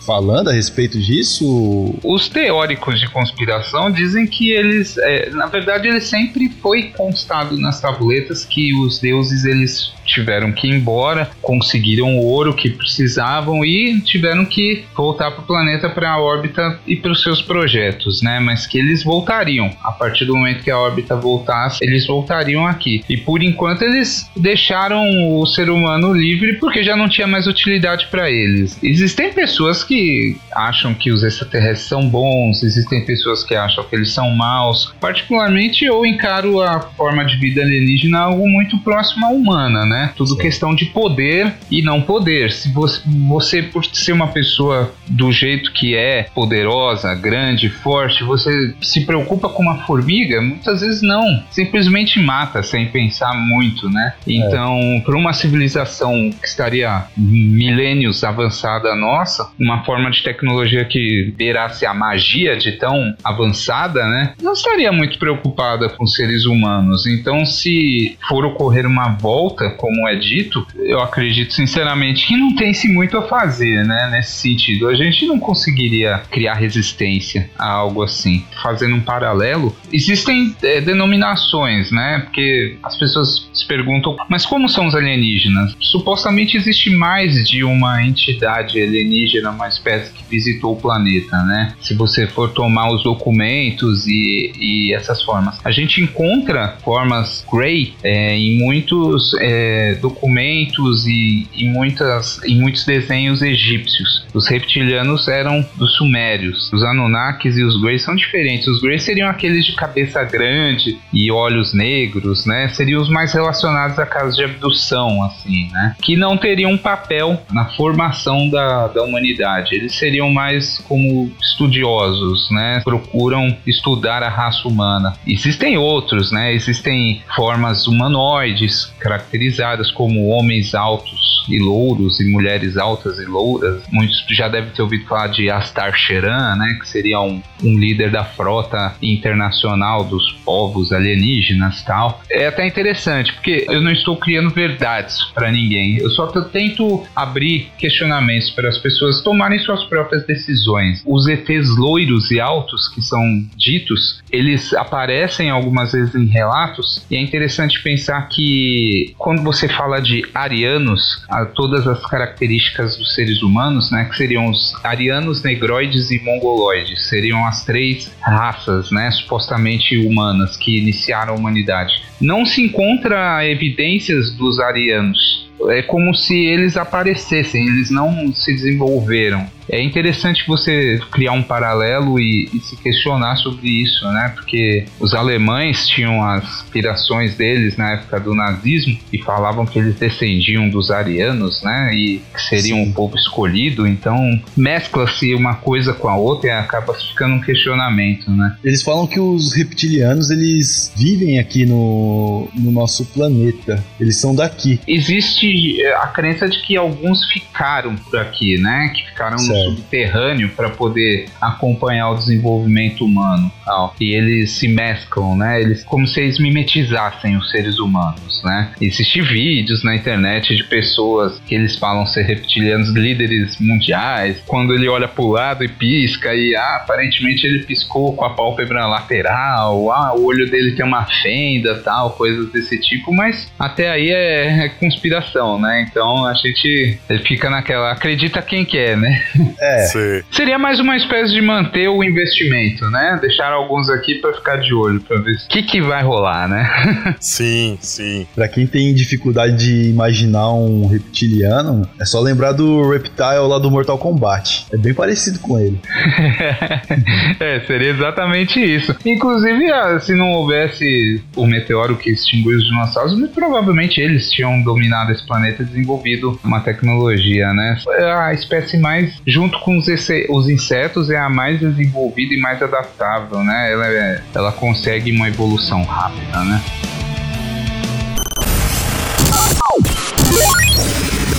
falando a respeito disso? Os teóricos de conspiração dizem que eles, é, na verdade, ele sempre foi constado nas tabuletas que os deuses eles tiveram que ir embora, conseguiram o ouro que precisavam e tiveram que voltar para o planeta para a órbita e para os seus projetos, né? Mas que eles voltariam a partir do momento que a órbita voltasse, eles voltariam aqui. E por enquanto eles deixaram o ser humano livre porque já não tinha mais utilidade para eles. Existem pessoas que acham que os extraterrestres são bons, existem pessoas que acham que eles são maus. Particularmente eu encaro a forma de vida alienígena algo muito próximo à humana, né? Tudo questão de poder e não poder. Se você, você por ser uma pessoa do jeito que é, poderosa, grande, forte, você se preocupa com uma formiga, muitas vezes não. Simplesmente mata sem pensar muito, né? Então, para uma civilização que estaria milênios avançada a nossa, uma forma de tecnologia que beirasse a magia de tão avançada, né? Não estaria muito preocupada com seres humanos. Então, se for ocorrer uma volta, como é dito, eu acredito sinceramente que não tem-se muito a fazer, né? Nesse sentido, a gente não conseguiria criar resistência a algo assim. Fazendo um paralelo, existem é, denominações, né? Porque as pessoas se perguntam, mas como são os alienígenas? Supostamente existe mais de uma entidade alienígena, uma espécie que visitou o planeta, né? Se você for tomar os documentos e, e essas formas, a gente encontra formas Grey é, em muitos é, documentos e em, muitas, em muitos desenhos egípcios. Os reptilianos eram dos sumérios, os Anunnakis e os Greys são diferentes. Os Greys seriam aqueles de cabeça grande e olhos negros, né? Seriam os mais relacionados a casos de abdução, assim, né? Que não teriam um papel na formação da, da humanidade. Eles seriam mais como estudiosos, né? Procuram estudar a raça humana. Existem outros, né? Existem formas humanoides caracterizadas como homens altos e louros e mulheres altas e louras. Muitos já devem ter ouvido falar de Astar Sheran, né? Que seria um, um líder da frota internacional dos povos alienígenas tal. É até interessante, porque eu não estou criando verdades para ninguém. Eu só tento abrir questionamentos para as pessoas tomarem suas próprias decisões. Os ETs loiros e altos que são ditos, eles aparecem algumas vezes em relatos e é interessante pensar que quando você fala de arianos, a todas as características dos seres humanos, né, que seriam os arianos, negroides e mongoloides, seriam as três raças, né, supostamente humanas que iniciaram a humanidade. Não se encontra evidências dos arianos. É como se eles aparecessem, eles não se desenvolveram. É interessante você criar um paralelo e, e se questionar sobre isso, né? Porque os alemães tinham as aspirações deles na época do nazismo e falavam que eles descendiam dos arianos, né? E que seriam um povo escolhido. Então mescla-se uma coisa com a outra e acaba ficando um questionamento, né? Eles falam que os reptilianos eles vivem aqui no, no nosso planeta. Eles são daqui. Existe é, a crença de que alguns ficaram por aqui, né? Que ficaram Certo. No subterrâneo para poder acompanhar o desenvolvimento humano, tal. E eles se mesclam, né? Eles como se eles mimetizassem os seres humanos, né? Existem vídeos na internet de pessoas que eles falam ser reptilianos líderes mundiais. Quando ele olha pro lado e pisca e ah, aparentemente ele piscou com a pálpebra lateral, ah, o olho dele tem uma fenda, tal, coisas desse tipo, mas até aí é, é conspiração, né? Então a gente fica naquela acredita quem quer, né? (laughs) É, Sei. Seria mais uma espécie de manter o investimento, né? Deixar alguns aqui pra ficar de olho, pra ver o que, que vai rolar, né? (laughs) Sim, sim. pra quem tem dificuldade de imaginar um reptiliano, é só lembrar do Reptile lá do Mortal Kombat. É bem parecido com ele. (laughs) é, seria exatamente isso. Inclusive, ah, se não houvesse o meteoro que extinguiu os dinossauros, muito provavelmente eles tinham dominado esse planeta e desenvolvido uma tecnologia, né? A espécie mais, junto com os, os insetos, é a mais desenvolvida e mais adaptável, né? Ela, é- ela consegue uma evolução rápida, né?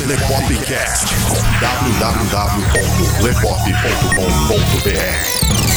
Lepopcast. www.lepop.com.br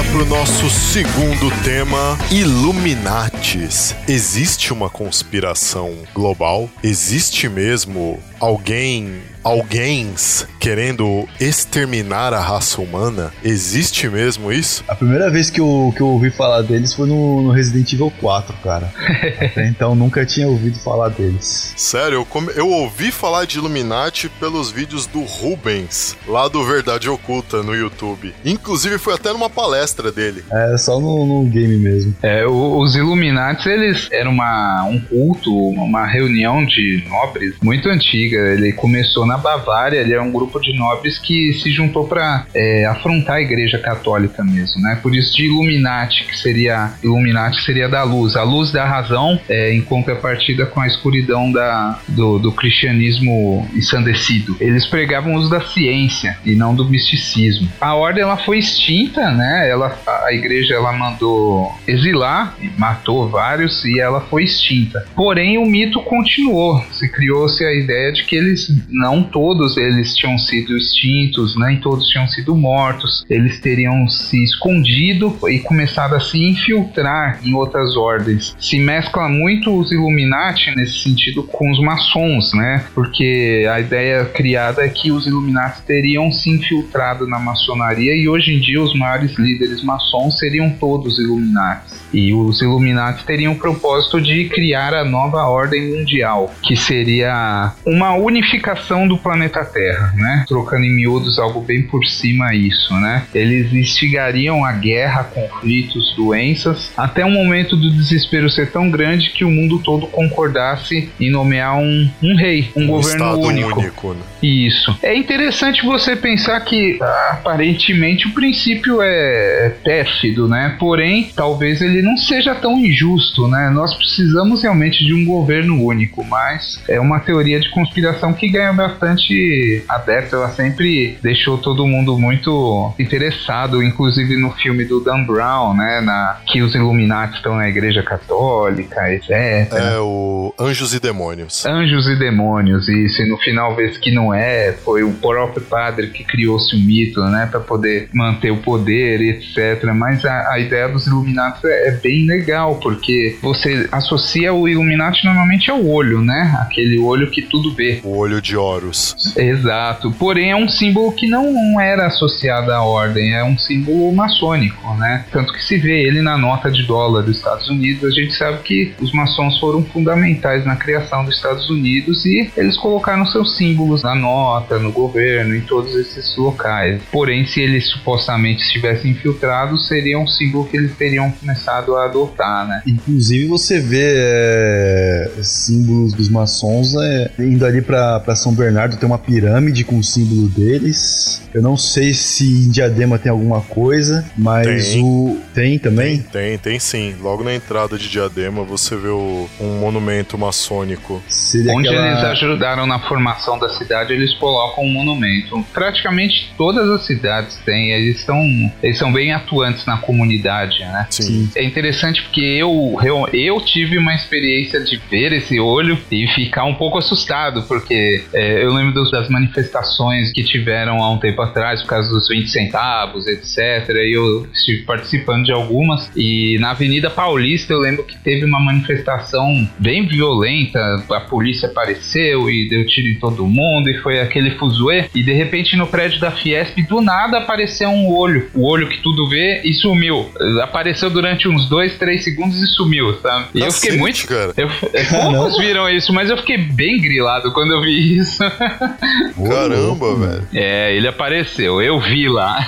Agora pro nosso segundo tema, Illuminatis. Existe uma conspiração global? Existe mesmo alguém, alguéms querendo exterminar a raça humana? Existe mesmo isso? A primeira vez que eu, que eu ouvi falar deles foi no, no Resident Evil 4, cara. Até então nunca tinha ouvido falar deles. Sério, eu, come- eu ouvi falar de Illuminati pelos vídeos do Rubens, lá do Verdade Oculta no YouTube. Inclusive foi até numa palestra dele. É só no, no game mesmo. É, os Illuminati, eles eram uma, um culto, uma reunião de nobres muito antiga. Ele começou na Bavária, ele é um grupo de nobres que se juntou para afrontar a Igreja Católica mesmo, né? Por isso de Illuminati, que seria Illuminati seria da luz, a luz da razão, é, em contrapartida com a escuridão da, do, do cristianismo ensandecido. Eles pregavam o uso da ciência e não do misticismo. A ordem ela foi extinta, né? Ela, a igreja ela mandou exilar, matou vários e ela foi extinta. Porém, o mito continuou. Se criou-se a ideia de que eles, não todos eles tinham sido extintos, nem todos tinham sido mortos. Eles teriam se escondido e começado a se infiltrar em outras ordens. Se mescla muito os Illuminati nesse sentido com os maçons, né? Porque a ideia criada é que os Illuminati teriam se infiltrado na maçonaria e hoje em dia os maiores líderes maçons seriam todos Illuminati. E os Illuminati teriam o propósito de criar a nova ordem mundial, que seria uma unificação do planeta Terra, né? Trocando em miúdos algo bem por cima isso, né? Eles instigariam a guerra, conflitos, doenças, até um momento do desespero ser tão grande que o mundo todo concordasse em nomear um, um rei, um, Um governo único. único, né? Isso. É interessante você pensar que aparentemente o princípio é pérfido, né? Porém, talvez ele não seja tão injusto, né? Nós precisamos realmente de um governo único, mas é uma teoria de conspiração que ganha bastante adepto. Ela sempre deixou todo mundo muito interessado, inclusive no filme do Dan Brown, né? Na, que os Illuminati estão na Igreja Católica, etc. É o Anjos e Demônios. Anjos e demônios, isso, e no final vê que não é, foi o próprio padre que criou-se o mito, né, para poder manter o poder, etc. Mas a, a ideia dos Illuminati é, é bem legal, porque você associa o Illuminati normalmente ao olho, né, aquele olho que tudo vê. O Olho de Horus. Exato, porém é um símbolo que não era associado à ordem, é um símbolo maçônico, né? Tanto que se vê ele na nota de dólar dos Estados Unidos, a gente sabe que os maçons foram fundamentais na criação dos Estados Unidos e eles colocaram seus símbolos na nota, no governo, em todos esses locais. Porém, se eles supostamente estivessem infiltrados, seria um símbolo que eles teriam começado a adotar, né? Inclusive você vê é, símbolos dos maçons é, indo ali pra São Bernardo Bernardo tem uma pirâmide com o símbolo deles. Eu não sei se em Diadema tem alguma coisa, mas Tem. o. Tem também? Tem, tem sim. Logo na entrada de Diadema você vê o- um monumento maçônico. Seria Onde aquela- eles ajudaram na formação da cidade, eles colocam um monumento. Praticamente todas as cidades têm, eles são, eles são bem atuantes na comunidade, né? Sim. É interessante porque eu, eu, eu tive uma experiência de ver esse olho e ficar um pouco assustado, porque é, eu lembro dos- das manifestações que tiveram há um tempo atrás, por causa dos 20 centavos, etc. E eu estive participando de algumas. E na Avenida Paulista eu lembro que teve uma manifestação bem violenta, a polícia apareceu e deu tiro em todo mundo, e foi aquele fuzuê. E de repente no prédio da Fiesp, do nada apareceu um olho, o olho que tudo vê, e sumiu. Apareceu durante uns 2, 3 segundos e sumiu, sabe? E eu fiquei Cacete, muito. cara. Eu, poucos (laughs) viram isso, mas eu fiquei bem grilado quando eu vi isso. (laughs) Caramba, velho. É, ele apareceu, eu vi lá.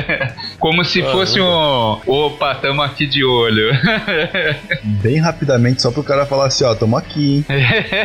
(laughs) Como se Caramba. fosse um. Opa, tamo aqui de olho. (laughs) Bem rapidamente, só pro cara falar assim, ó, tamo aqui, hein?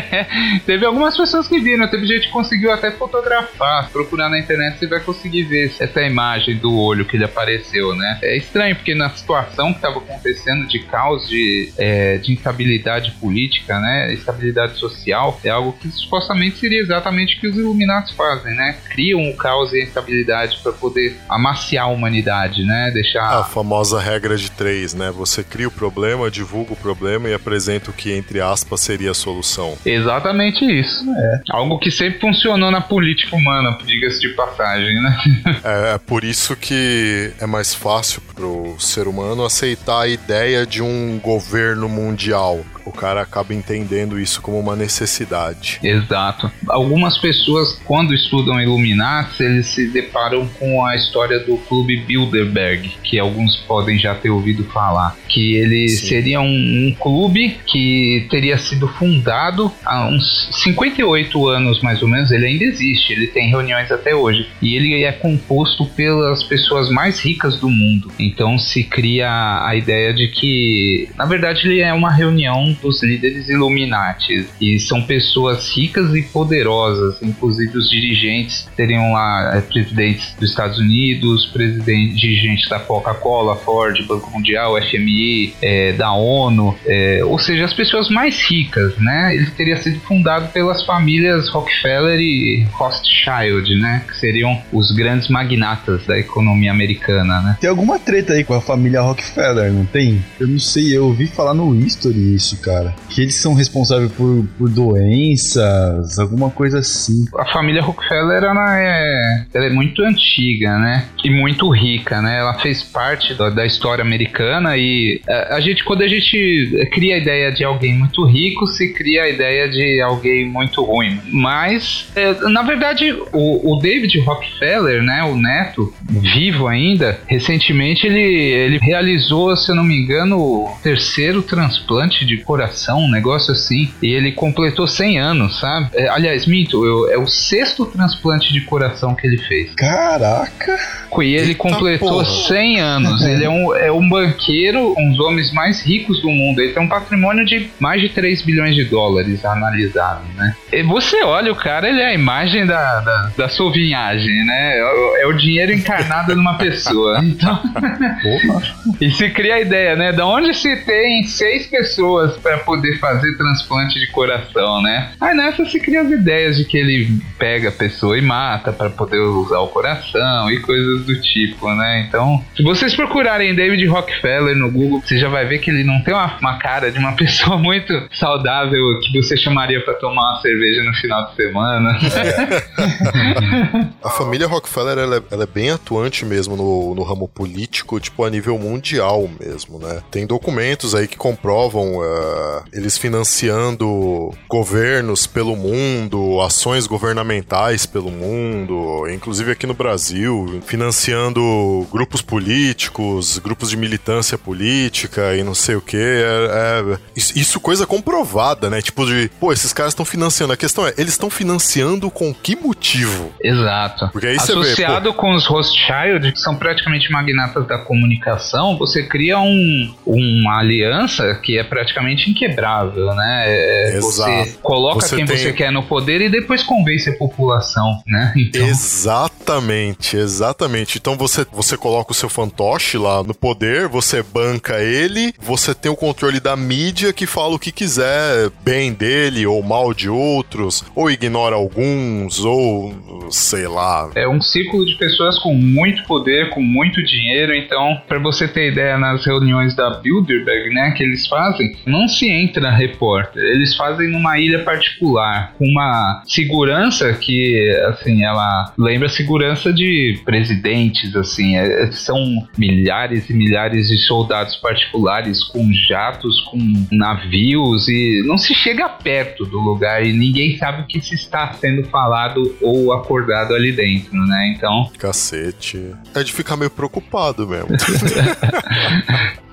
(laughs) teve algumas pessoas que viram, teve gente que conseguiu até fotografar. Procurar na internet você vai conseguir ver essa imagem do olho que ele apareceu, né? É estranho, porque na situação que estava acontecendo de caos, de, é, de instabilidade política, né? Estabilidade social, é algo que supostamente seria exatamente o que os Illuminati fazem, né? Criam o caos e a instabilidade para poder amaciar a humanidade, né? Deixar. A famosa regra de três, né? Você cria o problema, divulga o problema e apresenta o que, entre aspas, seria a solução. Exatamente isso. Algo que sempre funcionou na política humana, diga-se de passagem, né? (laughs) É, é por isso que é mais fácil pro ser humano aceitar a ideia de um governo mundial. O cara acaba entendendo isso como uma necessidade. Exato. Algumas pessoas, quando estudam Illuminati, eles se deparam com a história do Clube Bilderberg, que alguns podem já ter ouvido falar. Que ele Sim. seria um, um clube que teria sido fundado há uns 58 anos, mais ou menos. Ele ainda existe, ele tem reuniões até hoje. E ele é composto pelas pessoas mais ricas do mundo. Então se cria a ideia de que, na verdade, ele é uma reunião dos líderes Illuminati. E são pessoas ricas e poderosas, inclusive os dirigentes teriam lá é, presidentes dos Estados Unidos, presidente, dirigentes da Coca-Cola, Ford, Banco Mundial, FMI, é, da ONU, é, ou seja, as pessoas mais ricas, né? Ele teria sido fundado pelas famílias Rockefeller e Rothschild, né? Que seriam os grandes magnatas da economia americana, né? Tem alguma treta aí com a família Rockefeller, não tem? Eu não sei, eu ouvi falar no History isso, cara. Que eles são responsáveis por, por doenças, alguma coisa assim. a família Rockefeller ela é, ela é muito antiga, né? E muito rica, né? Ela fez parte da, da história americana e a, a gente, quando a gente cria a ideia de alguém muito rico, se cria a ideia de alguém muito ruim. Mas, é, na verdade, o, o David Rockefeller, né? O neto, vivo ainda, recentemente ele, ele realizou, se eu não me engano, o terceiro transplante de coração, um negócio assim, e ele completou 100 anos, sabe? É, aliás, minto, eu- é o sexto transplante de coração que ele fez. Caraca! E ele Eita completou porra. 100 anos. (laughs) Ele é um, é um banqueiro, um dos homens mais ricos do mundo. Ele tem um patrimônio de mais de 3 bilhões de dólares analisado, né? E você olha o cara, ele é a imagem da, da, da sovinhagem, né? É, o- é o dinheiro encarnado numa pessoa. (laughs) Então, (laughs) e se cria a ideia, né? Da onde se tem seis pessoas para poder fazer transplante de coração, né? Aí nessa se cria as ideias de que ele pega a pessoa e mata para poder usar o coração e coisas do tipo, né? Então, se vocês procurarem David Rockefeller no Google, você já vai ver que ele não tem uma, uma cara de uma (laughs) pessoa muito saudável que você chamaria para tomar uma cerveja no final de semana. (laughs) A família Rockefeller ela é, ela é bem atuante mesmo no, no ramo político, tipo a nível mundial mesmo, né? Tem documentos aí que comprovam eh, eles financiando governos pelo mundo, ações governamentais pelo mundo, inclusive aqui no Brasil, financiando grupos políticos, grupos de militância política e não sei o que. isso, isso coisa comprovada, né? Tipo de, pô, esses caras estão financiando. A questão é, eles estão financiando com que motivo? Exato. Porque aí você vê, Associado com os Rothschild, que são praticamente magnatas da comunicação, você cria um, uma aliança que é praticamente praticamente inquebrável, né? É, Exato. Você coloca Você quem tem- você quer no poder e depois convence a população, né? (laughs) Então, Exatamente, exatamente. Então você, você coloca o seu fantoche lá no poder, você banca ele, você tem o controle da mídia que fala o que quiser, bem dele ou mal de outros, ou ignora alguns, ou sei lá. é um círculo de pessoas com muito poder, com muito dinheiro. Então, para você ter ideia, nas reuniões da Bilderberg, né, que eles fazem, não se entra repórter. Eles fazem numa ilha particular, com uma segurança que, assim, ela lembra a segurança de presidentes, assim. é- são milhares e milhares de soldados particulares com jatos, com navios e não se chega perto do lugar e ninguém sabe o que se está sendo falado ou acordado ali dentro, né? Então, Cacete. É de ficar meio preocupado mesmo. (laughs)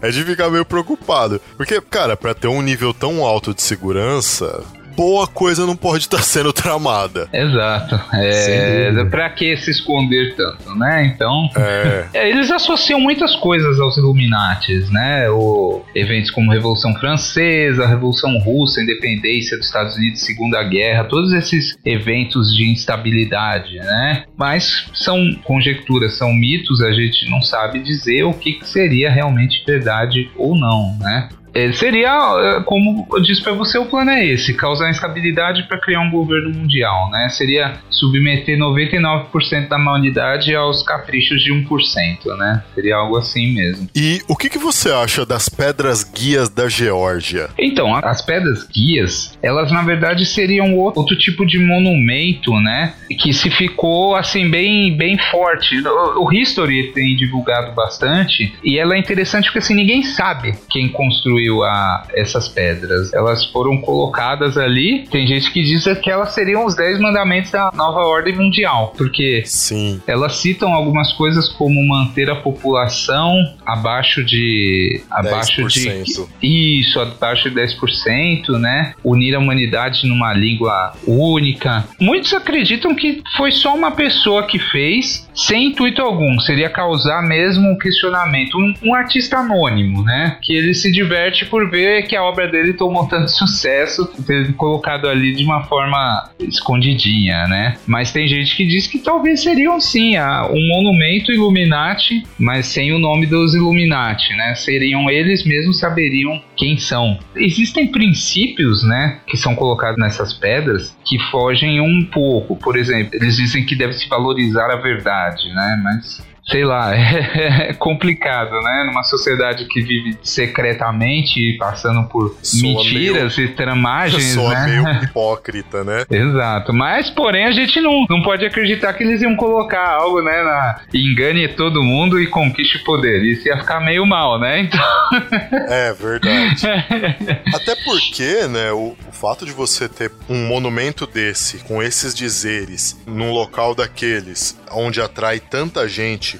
é de ficar meio preocupado. Porque, cara, pra ter um nível tão alto de segurança, boa coisa não pode estar sendo tramada. exato. É, pra que se esconder tanto, né? Então, É. É, eles associam muitas coisas aos Illuminates, né? O, eventos como Revolução Francesa, Revolução Russa, Independência dos Estados Unidos, Segunda Guerra, todos esses eventos de instabilidade, né? Mas são conjecturas, são mitos, a gente não sabe dizer o que, que seria realmente verdade ou não, né? É, seria, é, como eu disse pra você, o plano é esse: causar instabilidade para criar um governo mundial, né? Seria submeter 99% da humanidade aos caprichos de 1%, né? Seria algo assim mesmo. E o que, que você acha das pedras guias da Geórgia? Então, as pedras guias, elas na verdade seriam outro tipo de monumento, né? Que se ficou assim bem, bem forte. O, o History tem divulgado bastante e ela é interessante porque assim ninguém sabe quem construiu a, essas pedras. Elas foram colocadas ali. Tem gente que diz que elas seriam os 10 mandamentos da nova ordem mundial, porque Sim. elas citam algumas coisas como manter a população abaixo de abaixo de 10%. isso, abaixo de 10%, né? Unir a humanidade numa língua única. Muitos acreditam que foi só uma pessoa que fez, sem intuito algum. Seria causar mesmo um questionamento. Um, um artista anônimo, né? Que ele se diverte por ver que a obra dele tomou tanto sucesso, ter colocado ali de uma forma escondidinha, né? Mas tem gente que diz que talvez seriam sim um monumento Illuminati, mas sem o nome dos Illuminati, né? Seriam eles mesmos saberiam quem são. Existem princípios, né, que são colocados nessas pedras que fogem um pouco. Por exemplo, eles dizem que deve se valorizar a verdade, né? Mas sei lá, (laughs) é complicado, né? Numa sociedade que vive secretamente, passando por Soa mentiras e tramagens, (laughs) Soa né? meio (laughs) hipócrita, né? Exato, mas porém a gente não, não pode acreditar que eles iam colocar algo, né, na engane todo mundo e conquiste o poder. Isso ia ficar meio mal, né? Então, É verdade. Até porque, né, o, o fato de você ter um monumento desse, com esses dizeres, num local daqueles, onde atrai tanta gente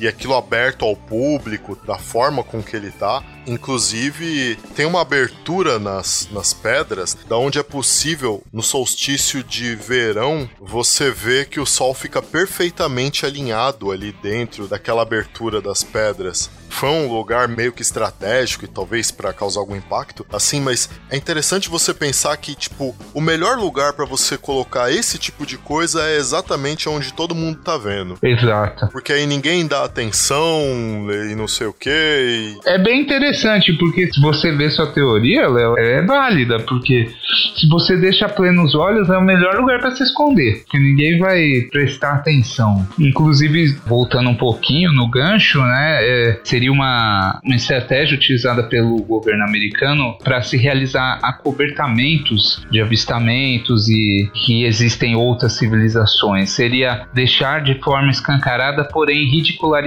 e aquilo aberto ao público, da forma com que ele tá, inclusive tem uma abertura nas, nas pedras, da onde é possível, no solstício de verão, você vê que o sol fica perfeitamente alinhado ali dentro daquela abertura das pedras. Foi um lugar meio que estratégico e talvez para causar algum impacto, assim, mas é interessante você pensar que, tipo, o melhor lugar para você colocar esse tipo de coisa é exatamente onde todo mundo tá vendo. exato. Porque aí ninguém dá atenção e não sei o que. É bem interessante, porque se você vê sua teoria, Léo, é válida, porque se você deixa plenos olhos, é o melhor lugar para se esconder, porque ninguém vai prestar atenção. Inclusive, voltando um pouquinho no gancho, né, é, seria uma, uma estratégia utilizada pelo governo americano para se realizar acobertamentos de avistamentos e que existem outras civilizações. Seria deixar de forma escancarada, porém ridicularizada.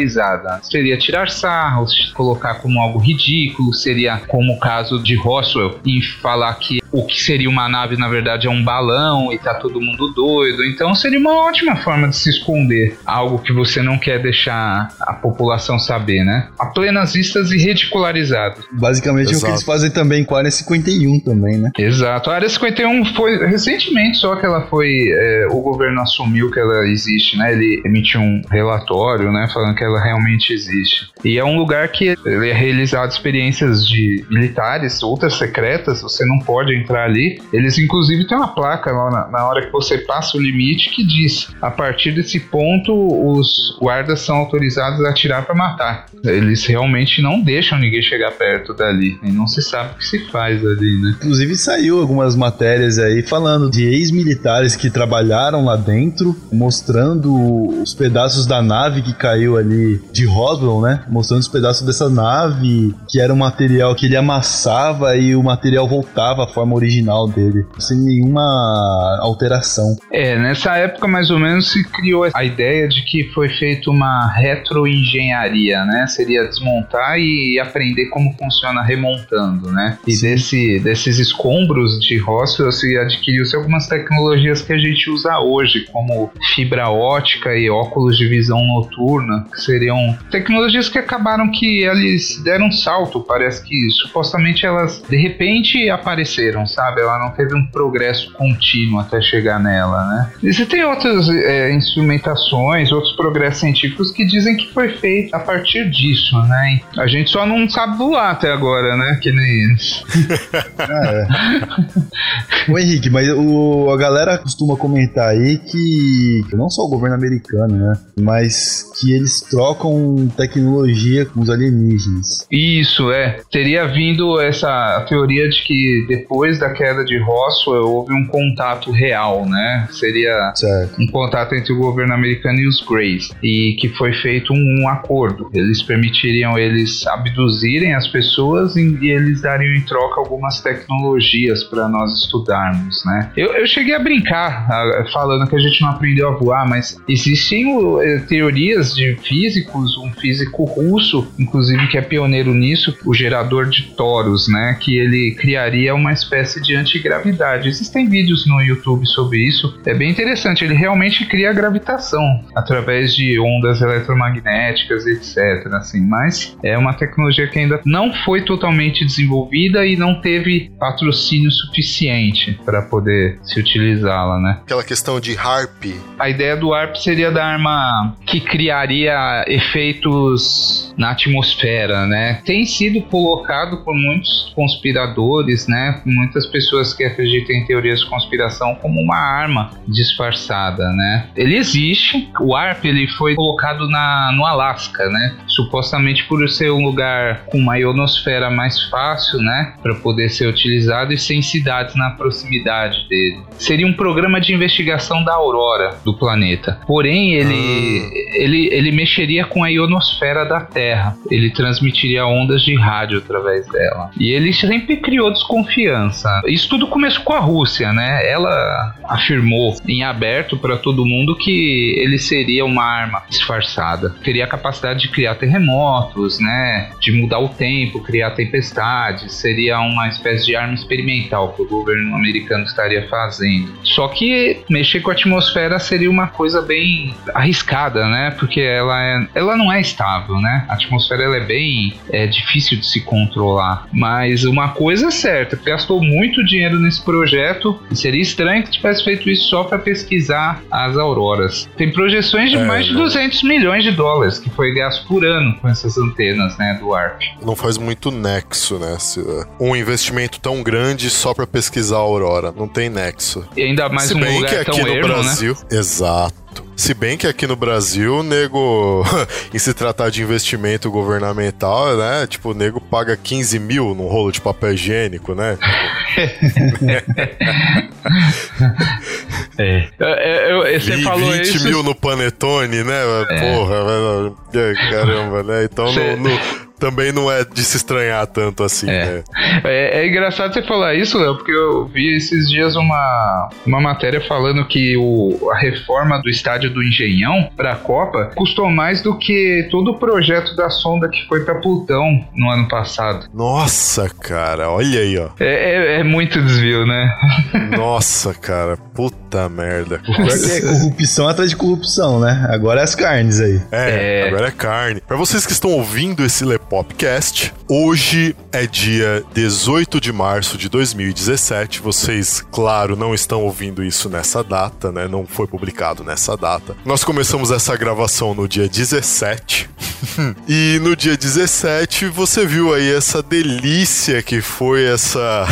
Seria tirar sarros, colocar como algo ridículo, seria como o caso de Roswell, em falar que o que seria uma nave na verdade é um balão e tá todo mundo doido. Então seria uma ótima forma de se esconder algo que você não quer deixar a população saber, né? a plenas vistas e ridicularizados. Basicamente é o que Exato. eles fazem também com a área 51 também, né? Exato. A área 51 foi recentemente só que ela foi. é, o governo assumiu que ela existe, né? Ele emitiu um relatório, né? Falando que ela realmente existe. E é um lugar que é realizado experiências de militares, outras secretas, você não pode entrar ali. Eles, inclusive, têm uma placa lá na, na hora que você passa o limite que diz: a partir desse ponto, os guardas são autorizados a atirar para matar. Eles realmente não deixam ninguém chegar perto dali. E não se sabe o que se faz ali, né? Inclusive saiu algumas matérias aí falando de ex-militares que trabalharam lá dentro, mostrando os pedaços da nave que caiu ali de Roswell, né? Mostrando os pedaços dessa nave, que era um material que ele amassava e o material voltava à forma original dele, sem nenhuma alteração. É, nessa época mais ou menos se criou a ideia de que foi feita uma retroengenharia, né? Seria desmontar e aprender como funciona remontando, né? E desse, desses escombros de Roswell se adquiriu-se algumas tecnologias que a gente usa hoje, como fibra ótica e óculos de visão noturna, que seriam tecnologias que acabaram que eles deram um salto, parece que supostamente elas de repente apareceram, sabe? Ela não teve um progresso contínuo até chegar nela, né? E você tem outras é, instrumentações, outros progressos científicos que dizem que foi feito a partir disso, né? A gente só não sabe voar até agora, né? Que nem. Ah, (laughs) é. Ô Henrique, mas o, a galera costuma comentar aí que não só o governo americano, né? Mas que eles trocam tecnologia com os alienígenas. Isso, é. Teria vindo essa teoria de que depois da queda de Roswell houve um contato real, né? Seria Certo. um contato entre o governo americano e os Greys e que foi feito um, um acordo. Eles permitiriam eles abduzirem as pessoas e, e eles dariam em troca algumas tecnologias para nós estudarmos, né? Eu, eu cheguei a brincar ah, falando que a gente não aprendeu a voar, mas existem o, eh, teorias de físicos, um físico russo, inclusive que é pioneiro nisso, o gerador de toros, né? Que ele criaria uma espécie de antigravidade. Existem vídeos no YouTube sobre isso. É bem interessante. Ele realmente cria a gravitação através de ondas eletromagnéticas, etc. Assim, mas é uma tecnologia que ainda não foi totalmente desenvolvida e não teve patrocínio suficiente para poder se utilizá-la, né? Aquela questão de harp. A ideia do ARP seria da arma que criaria efeitos na atmosfera, né? Tem sido colocado por muitos conspiradores, né? Muitas pessoas que acreditam em teorias de conspiração como uma arma disfarçada, né? Ele existe. O ARP ele foi colocado na, no Alasca, né? Supostamente por ser um lugar com uma ionosfera mais fácil, né? Para poder ser utilizado e sem cidades na proximidade dele. Seria um programa de investigação da aurora do planeta. Porém, ele, ele, ele mexeria com a ionosfera da Terra. Ele transmitiria ondas de rádio através dela. E ele sempre criou desconfiança. Isso tudo começou com a Rússia, né? Ela afirmou em aberto para todo mundo que ele seria uma arma disfarçada. Teria a capacidade de criar terremotos, né? De mudar o tempo, criar tempestades. Seria uma espécie de arma experimental que o governo americano estaria fazendo. Só que mexer com a atmosfera seria uma coisa bem arriscada, né? Porque ela, é, ela não é estável, né? A atmosfera ela é bem é, difícil de se controlar. Mas uma coisa é certa, gastou muito dinheiro nesse projeto e seria estranho que tivesse feito isso só para pesquisar as auroras. Tem projeções de É, mais de não. 200 milhões de dólares que foi gasto por ano com essas antenas, né, do ARP. Não faz muito nexo, né? Se- Um investimento tão grande só pra pesquisar a aurora. Não tem nexo. E ainda mais Se um bem lugar que tão aqui no ermo, né? Brasil. Exato. Se bem que aqui no Brasil, o nego, (laughs) em se tratar de investimento governamental, né? Tipo, o nego paga 15 mil num rolo de papel higiênico, né? (laughs) É. Eu- eu- você Vi- falou 20 isso. mil no Panetone, né? Porra, velho. É, caramba, né? Então no, no- também não é de se estranhar tanto assim, É. né? É, é engraçado você falar isso, Léo, porque eu vi esses dias uma, uma matéria falando que o, a reforma do estádio do Engenhão para a Copa custou mais do que todo o projeto da sonda que foi para Plutão no ano passado. Nossa, cara, olha aí, ó. É, é- é muito desvio, né? (laughs) Nossa, cara, puta merda. Pior que é corrupção atrás de corrupção, né? Agora é as carnes aí. É, É. agora é carne. Pra vocês que estão ouvindo esse Lepopcast, hoje é dia 18 de março de 2017. Vocês, claro, não estão ouvindo isso nessa data, né? Não foi publicado nessa data. Nós começamos essa gravação no dia 17. (laughs) e no dia 17 você viu aí essa delícia que foi essa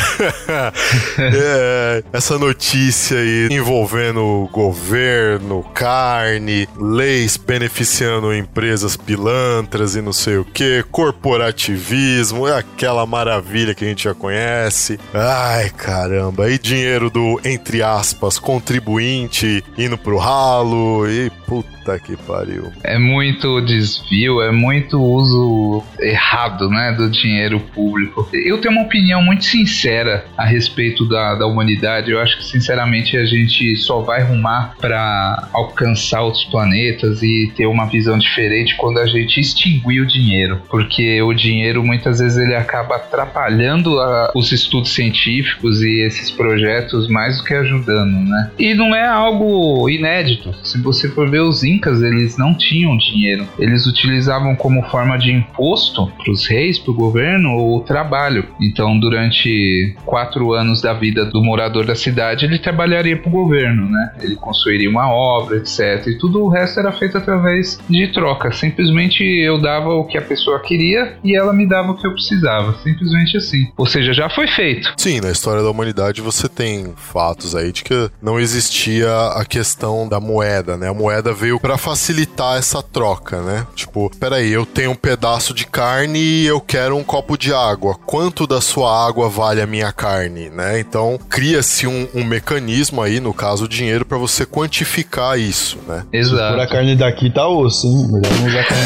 (laughs) é, essa notícia aí envolvendo governo, carne, leis beneficiando empresas pilantras e não sei o que, corporativismo, é aquela maravilha que a gente já conhece. Ai, caramba, e dinheiro do, entre aspas, contribuinte indo pro ralo e puta que pariu. É muito desvio, é muito uso errado, né, do dinheiro público. Eu tenho uma opinião muito sincera a respeito da, da humanidade. Eu acho que, sinceramente, a gente só vai rumar para alcançar outros planetas e ter uma visão diferente quando a gente extinguir o dinheiro. Porque o dinheiro, muitas vezes, ele acaba atrapalhando a- os estudos científicos e esses projetos mais do que ajudando, né? E não é algo inédito. Se você for ver os incas, eles não tinham dinheiro. Eles utilizavam como forma de imposto para os reis, para o governo, o trabalho. Então, durante quatro anos da vida do morador da cidade, ele trabalharia para o governo, né? Ele construiria uma obra, etc. E tudo o resto era feito através de troca. Simplesmente eu dava o que a pessoa queria e ela me dava o que eu precisava. Simplesmente assim. Ou seja, já foi feito. Sim, na história da humanidade você tem fatos aí de que não existia a questão da moeda, né? A moeda veio pra facilitar essa troca, né? Tipo, peraí, eu tenho um pedaço de carne e eu quero um copo de água. Quanto da sua água vale a minha carne, né? Então cria-se um, um mecanismo aí, no caso o dinheiro, pra você quantificar isso, né? Por a Exato. carne daqui tá osso, hein? Melhor não usar carne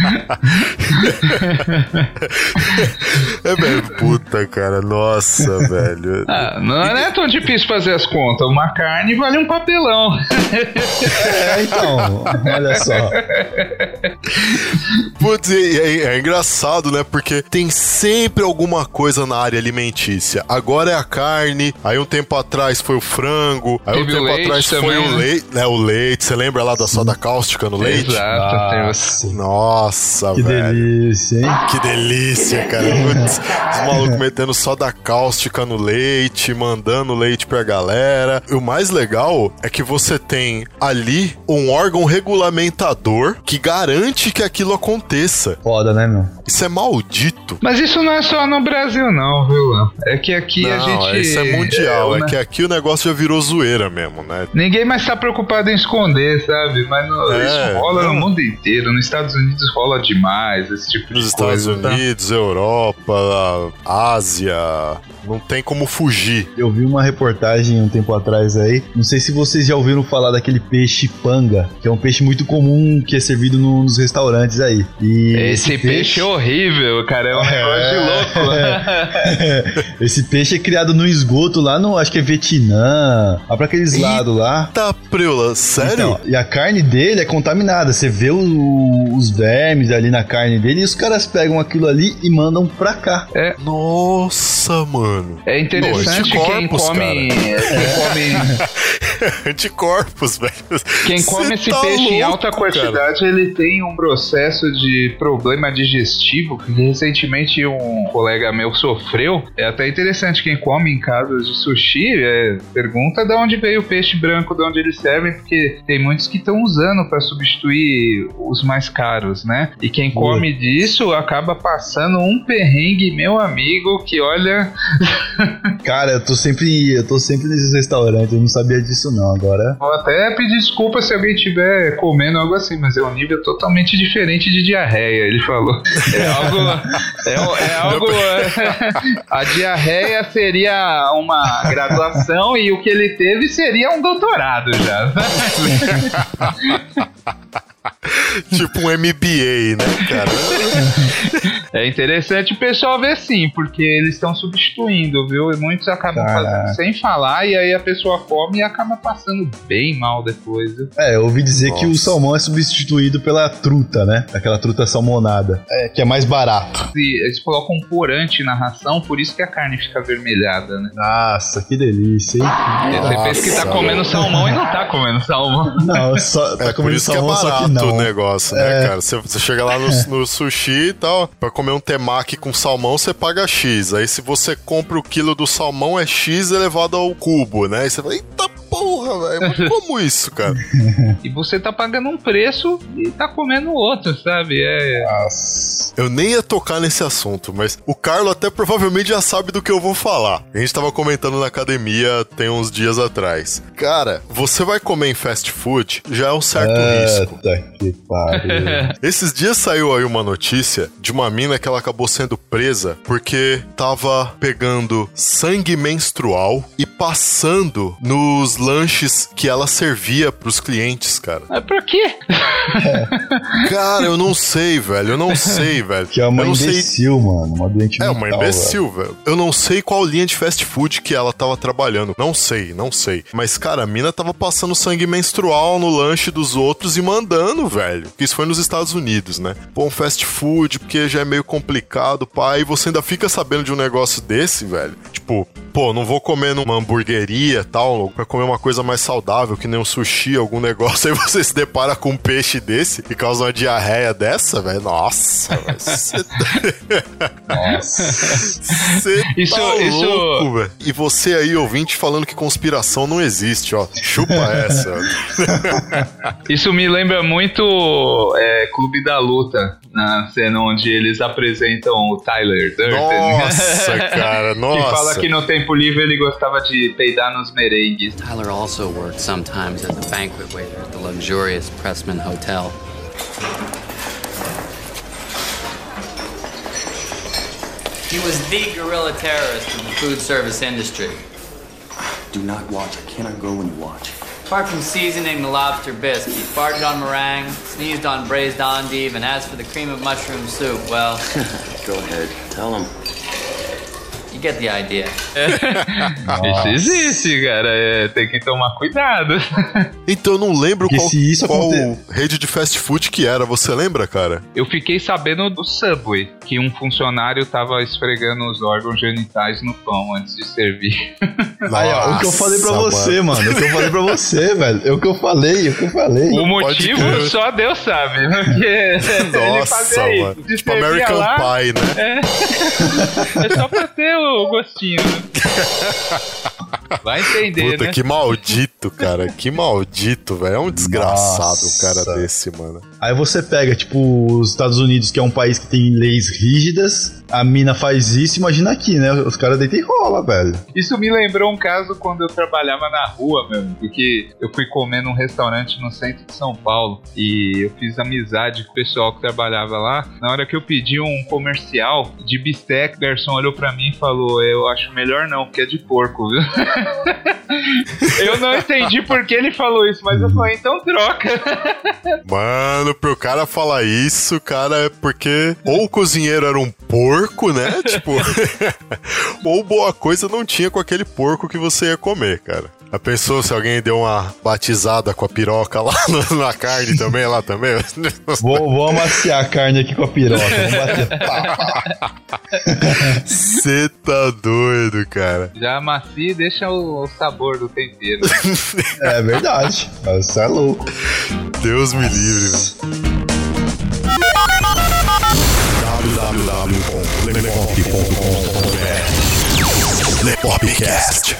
(laughs) (laughs) (laughs) É velho, puta, cara, nossa, velho. Ah, não é tão difícil fazer as contas. Uma carne vale um papelão. É, então, olha só. Putz, e é, é engraçado, né? Porque tem sempre alguma coisa na área alimentícia. Agora é a carne, aí um tempo atrás foi o frango, aí um Teve o tempo atrás foi também, o né? leite, né? O leite, você lembra lá da soda cáustica no leite? Exato. tem os- Nossa, Nossa, que velho. delícia, hein? Que delícia, cara. Putz, os malucos metendo soda cáustica no leite, mandando leite pra galera. E o mais legal é que você tem ali um órgão regulamentador que garante que aquilo aconteça. Foda, né, meu? Isso é maldito. Mas isso não é só no Brasil, não, viu? É que aqui a Não, gente. isso é mundial. É né? que aqui o negócio já virou zoeira mesmo, né? Ninguém mais tá preocupado em esconder, sabe? Mas no- É, isso rola não. no mundo inteiro. Nos Estados Unidos rola demais esse tipo Nos de Estados coisa. tá? Unidos, Europa, Ásia, não tem como fugir. Eu vi uma reportagem um tempo atrás aí. Não sei se vocês já ouviram falar daquele peixe panga, que é um peixe muito comum que é servido no- nos restaurantes aí. E Esse peixe é horrível, cara. É um negócio de louco. (laughs) esse peixe é criado no esgoto lá no, acho que é Vietnã, lá pra aqueles Eita. lados lá. Tá, Preula, sério? Então, e a carne dele é contaminada. Você vê o- os vermes ali na carne dele e os caras pegam aquilo ali e mandam pra cá. Nossa, mano. É interessante Pô, quem anticorpos, come, (laughs) quem come (laughs) (laughs) Anticorpos, velho. Quem Cê come esse tá peixe em louco, alta quantidade, ele tem um processo de problema digestivo que recentemente um colega meu sofreu. É até interessante quem come em casas de sushi, é, pergunta de onde veio o peixe branco, de onde eles servem, porque tem muitos que estão usando para substituir os mais caros, né? E quem come disso acaba passando um perrengue, meu amigo, que olha, (laughs) Cara, eu tô sempre, eu tô sempre nesses restaurantes, eu não sabia disso não. Agora, Vou até pedir desculpa se alguém estiver comendo algo assim, mas é um nível totalmente diferente de diarreia, ele falou. (laughs) É algo. É, é algo. a diarreia seria uma graduação e o que ele teve seria um doutorado já. (laughs) (laughs) tipo um MBA, né, cara? É interessante o pessoal ver sim, porque eles estão substituindo, viu? E muitos acabam Caraca. fazendo sem falar, e aí a pessoa come e acaba passando bem mal depois. viu? É, eu ouvi dizer que o Nossa. salmão é substituído pela truta, né? Aquela truta salmonada. É, que é mais barato. E eles colocam um corante na ração, por isso que a carne fica avermelhada, né? Nossa, que delícia, hein? Você pensa que tá Nossa, comendo salmão e não tá comendo salmão. Não, só, tá É comendo que é salmão, só que não. O negócio, né, cara? Você, você chega lá no, (laughs) no sushi e tal, pra comer um temaki com salmão, você paga X. Aí se você compra o quilo do salmão, é X elevado ao cubo, né? Aí você fala, eita porra, velho, (laughs) como isso, cara? E você tá pagando um preço e tá comendo outro, sabe? É. Nossa. Eu nem ia tocar nesse assunto, mas o Carlo até provavelmente já sabe do que eu vou falar. A gente tava comentando na academia tem uns dias atrás. Cara, você vai comer em fast food, já é um certo risco. Que pariu. (laughs) Esses dias saiu aí uma notícia de uma mina que ela acabou sendo presa porque tava pegando sangue menstrual e passando nos lanches que ela servia pros clientes, cara. Mas pra quê? (laughs) Cara, eu não sei, velho. Eu não sei, (laughs) velho. Que é uma eu não sei imbecil, mano. Uma doente É mental, uma imbecil, velho. Eu não sei qual linha de fast food que ela tava trabalhando. Não sei, não sei. Mas, cara, a mina tava passando sangue menstrual no lanche dos outros e mandando, velho. Que isso foi nos Estados Unidos, né? Pô, um fast food, porque já é meio complicado, pai. E você ainda fica sabendo de um negócio desse, velho. Tipo, pô, não vou comer numa hamburgueria e tal, pra comer uma coisa mais saudável, que nem um sushi, algum negócio. (laughs) Aí você se depara com um peixe desse e causa uma diarreia dessa, velho. Nossa, velho. Você Você Isso- tá isso- louco, velho. E você aí, ouvinte, falando que conspiração não existe, ó. Chupa (laughs) essa. Isso me lembra muito é, Clube da Luta, na cena onde eles apresentam o Tyler Durden. Nossa, (laughs) cara, Que fala nossa. que no tempo livre ele gostava de peidar nos merengues. Tyler also worked sometimes as a banquet waiter at the luxurious Pressman Hotel. He was the guerrilla terrorist of the food service industry. Do not watch. I cannot go when you watch. Apart from seasoning the lobster bisque, he farted on meringue, sneezed on braised endive, and as for the cream of mushroom soup, well, (laughs) Go ahead. Tell him. You get the idea. (laughs) Isso existe, cara. é, tem que tomar cuidado. (laughs) Então eu não lembro Porque qual, se isso qual aconte- rede de fast food que era. Você lembra, cara? Eu fiquei sabendo do Subway, que um funcionário tava esfregando os órgãos genitais no pão antes de servir. (laughs) Aí, ó, o que eu falei pra Nossa, você, mano. O que eu falei pra você, velho. É o que eu falei, é o que eu falei. O motivo crer. só Deus sabe, porque ele Nossa, fazia isso. mano. Se Tipo servia American lá, Pie, né? É só pra ter o gostinho. né? (laughs) Vai entender, Puta, né? que maldito, cara. Que maldito, velho. É um desgraçado um Nossa. cara desse, mano. Aí você pega, tipo, os Estados Unidos, que é um país que tem leis rígidas, a mina faz isso, imagina aqui, né? Os caras deitam e rola, velho. Isso me lembrou um caso quando eu trabalhava na rua mesmo, porque eu fui comer num restaurante no centro de São Paulo e eu fiz amizade com o pessoal que trabalhava lá. Na hora que eu pedi um comercial de bisteca, o garçom olhou pra mim e falou: Eu acho melhor não, porque é de porco, viu? (laughs) (laughs) eu não entendi por que ele falou isso, mas eu falei: Então troca. Mano, pro cara falar isso, cara, é porque ou o cozinheiro era um porco, né? (laughs) Tipo, (laughs) ou boa coisa não tinha com aquele porco que você ia comer, cara. A pensou se alguém deu uma batizada com a piroca lá (laughs) no- na carne também, lá também? (laughs) Vou, vou amaciar a carne aqui com a piroca. Você tá doido, cara. Já amacia e deixa o, o sabor do tempero. (laughs) É verdade. Você é louco. Deus me livre, velho. www.lepop.com.br Lepopcast.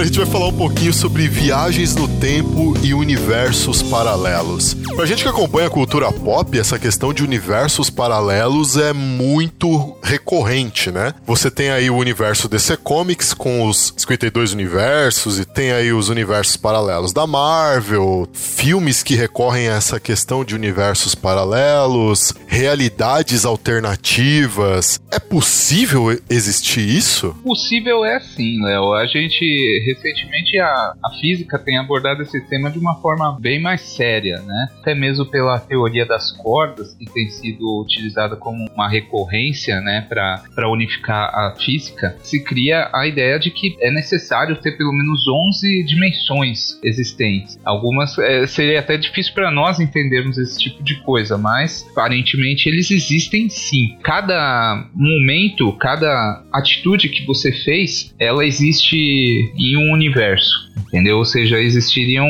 Agora a gente vai falar um pouquinho sobre viagens no tempo e universos paralelos. Pra gente que acompanha a cultura pop, essa questão de universos paralelos é muito recorrente, né? Você tem aí o universo DC Comics com os 52 universos e tem aí os universos paralelos da Marvel, filmes que recorrem a essa questão de universos paralelos, realidades alternativas. É possível existir isso? Possível é sim, Léo. A gente recentemente a, a física tem abordado esse tema de uma forma bem mais séria, né? Até mesmo pela teoria das cordas que tem sido utilizada como uma recorrência, né, para unificar a física, se cria a ideia de que é necessário ter pelo menos 11 dimensões existentes. Algumas é, seria até difícil para nós entendermos esse tipo de coisa, mas aparentemente eles existem sim. Cada momento, cada atitude que você fez, ela existe em um universo entendeu? Ou seja, existiriam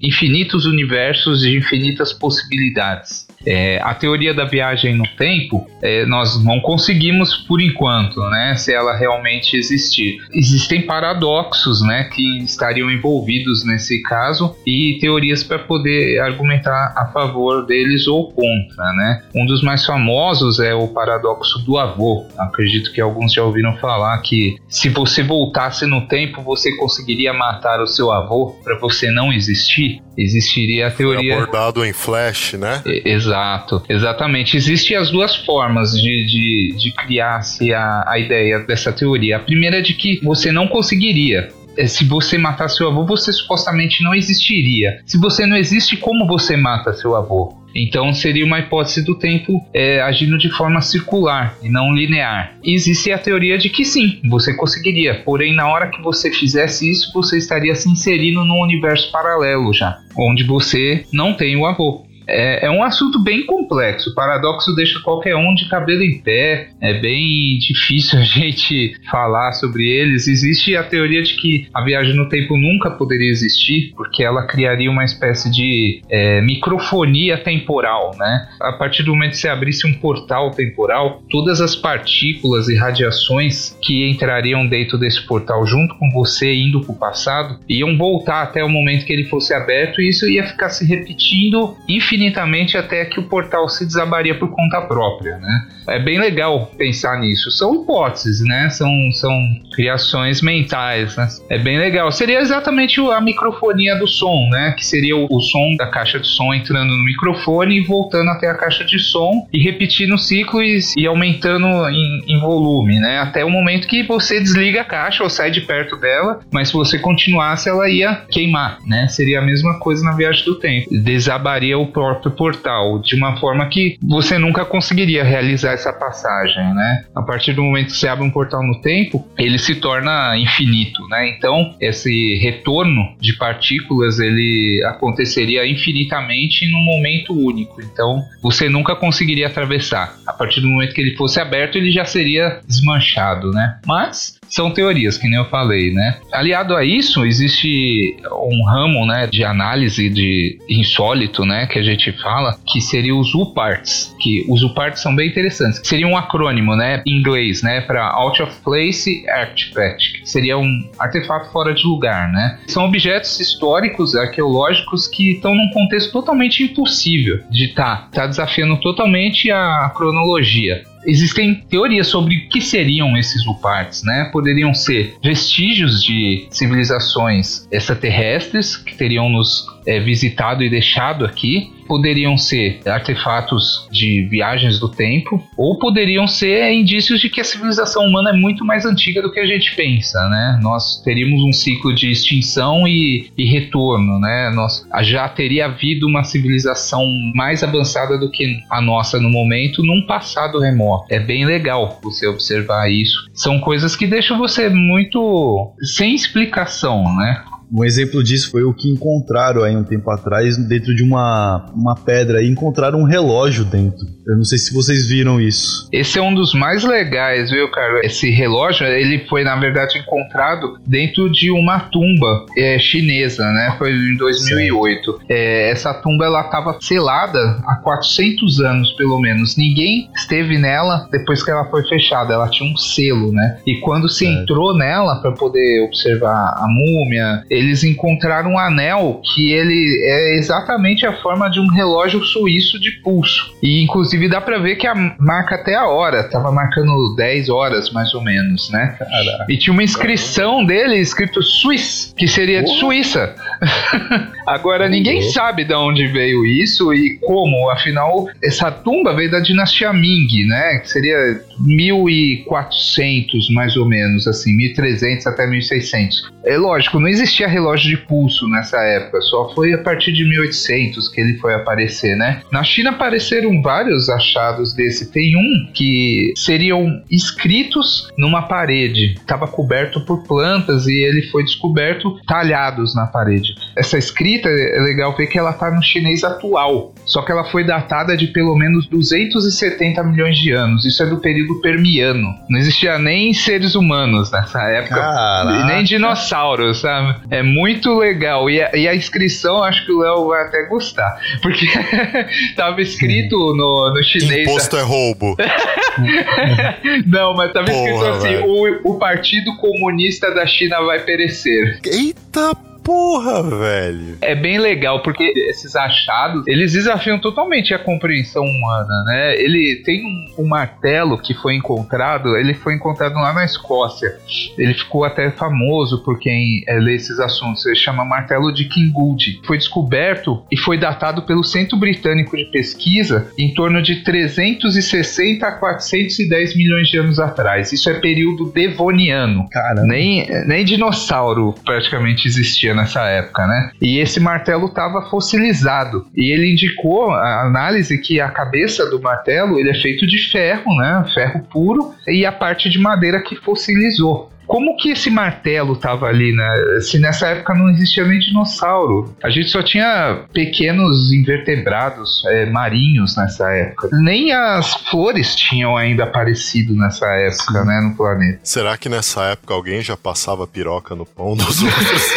infinitos universos de infinitas possibilidades. É, a teoria da viagem no tempo, é, nós não conseguimos por enquanto, né, se ela realmente existir. Existem paradoxos, né, que estariam envolvidos nesse caso e teorias para poder argumentar a favor deles ou contra, né. Um dos mais famosos é o paradoxo do avô. Acredito que alguns já ouviram falar que se você voltasse no tempo, você conseguiria matar o seu avô para você não existir. Existiria a teoria. Foi abordado em Flash, né? Exato, exatamente. Existem as duas formas de, de, de criar-se a, a ideia dessa teoria. A primeira é de que você não conseguiria é, se você matar seu avô, você supostamente não existiria. Se você não existe, como você mata seu avô? Então seria uma hipótese do tempo é, agindo de forma circular e não linear. Existe a teoria de que sim, você conseguiria, porém na hora que você fizesse isso, você estaria se inserindo num universo paralelo já, onde você não tem o avô. É, é, um assunto bem complexo. O paradoxo deixa qualquer um de cabelo em pé. É bem difícil (laughs) a gente falar sobre eles. Existe a teoria de que a viagem no tempo nunca poderia existir, porque ela criaria uma espécie de é, microfonia temporal, né? A partir do momento que você abrisse um portal temporal, todas as partículas e radiações que entrariam dentro desse portal junto com você indo para o passado iam voltar até o momento que ele fosse aberto e isso ia ficar se repetindo infinitamente infinitamente até que o portal se desabaria por conta própria, né? É bem legal pensar nisso. São hipóteses, né? São, são criações mentais, né? É bem legal. Seria exatamente a microfonia do som, né? Que seria o, o som da caixa de som entrando no microfone e voltando até a caixa de som e repetindo o ciclo e, e aumentando em, em volume, né? Até o momento que você desliga a caixa ou sai de perto dela, mas se você continuasse, ela ia queimar, né? Seria a mesma coisa na viagem do tempo. Desabaria o próprio portal de uma forma que você nunca conseguiria realizar essa passagem, né? A partir do momento que você abre um portal no tempo, ele se torna infinito, né? Então, esse retorno de partículas ele aconteceria infinitamente num momento único. Então, você nunca conseguiria atravessar. A partir do momento que ele fosse aberto, ele já seria desmanchado, né? Mas são teorias, que nem eu falei, né? Aliado a isso, existe um ramo, né, de análise de insólito, né, que a gente fala, que seria os UParts, que os UParts são bem interessantes. Seria um acrônimo, né, em inglês, né, para Out of Place Artifact, que seria um artefato fora de lugar, né? São objetos históricos, arqueológicos que estão num contexto totalmente impossível de estar, tá, tá desafiando totalmente a cronologia existem teorias sobre o que seriam esses Luparts, né? Poderiam ser vestígios de civilizações extraterrestres que teriam nos é, visitado e deixado aqui, poderiam ser artefatos de viagens do tempo, ou poderiam ser indícios de que a civilização humana é muito mais antiga do que a gente pensa, né? Nós teríamos um ciclo de extinção e, e retorno, né? Nós já teria havido uma civilização mais avançada do que a nossa no momento, num passado remoto. É bem legal você observar isso. São coisas que deixam você muito sem explicação, né? Um exemplo disso foi o que encontraram aí um tempo atrás dentro de uma, uma pedra e encontraram um relógio dentro. Eu não sei se vocês viram isso. Esse é um dos mais legais, viu, cara? Esse relógio, ele foi, na verdade, encontrado dentro de uma tumba é, chinesa, né? Foi em 2008. É, essa tumba, ela estava selada há 400 anos, pelo menos. Ninguém esteve nela depois que ela foi fechada. Ela tinha um selo, né? E quando se entrou nela para poder observar a múmia, eles encontraram um anel que ele é exatamente a forma de um relógio suíço de pulso. E, inclusive, dá pra ver que a marca até a hora, tava marcando 10 horas mais ou menos, né? Caraca. E tinha uma inscrição dele escrito Swiss, que seria de Suíça. (laughs) Agora ninguém sabe de onde veio isso e como, afinal, essa tumba veio da dinastia Ming, né? Que seria 1400 mais ou menos, assim, 1300 até 1600. É lógico, não existia relógio de pulso nessa época, só foi a partir de 1800 que ele foi aparecer, né? Na China apareceram vários achados desse. Tem um que seriam escritos numa parede, estava coberto por plantas e ele foi descoberto talhados na parede. Essa escrita é legal ver que ela tá no chinês atual, só que ela foi datada de pelo menos 270 milhões de anos. Isso é do período permiano. Não existia nem seres humanos nessa época, Caraca. nem dinossauros, sabe? É muito legal. E a, e a inscrição, acho que o Léo vai até gostar, porque (laughs) tava escrito no, no chinês. Imposto é roubo. (laughs) Não, mas tava escrito Porra, assim: velho. o, o Partido Comunista da China vai perecer. Eita porra, velho. É bem legal, porque esses achados, eles desafiam totalmente a compreensão humana, né? Ele tem um, um martelo que foi encontrado, ele foi encontrado lá na Escócia. Ele ficou até famoso por quem é, lê esses assuntos. Ele chama martelo de Kingold. Foi descoberto e foi datado pelo Centro Britânico de Pesquisa em torno de 360 a 410 milhões de anos atrás. Isso é período devoniano. Caramba. Nem, nem dinossauro praticamente existia nessa época, né? E esse martelo estava fossilizado. E ele indicou a análise que a cabeça do martelo ele é feito de ferro, né? Ferro puro, e a parte de madeira que fossilizou. Como que esse martelo estava ali, né? Se nessa época não existia nem dinossauro. A gente só tinha pequenos invertebrados é, marinhos nessa época. Nem as flores tinham ainda aparecido nessa época, né? No planeta. Será que nessa época alguém já passava piroca no pão dos outros? (laughs)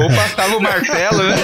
Ou passava o martelo, né?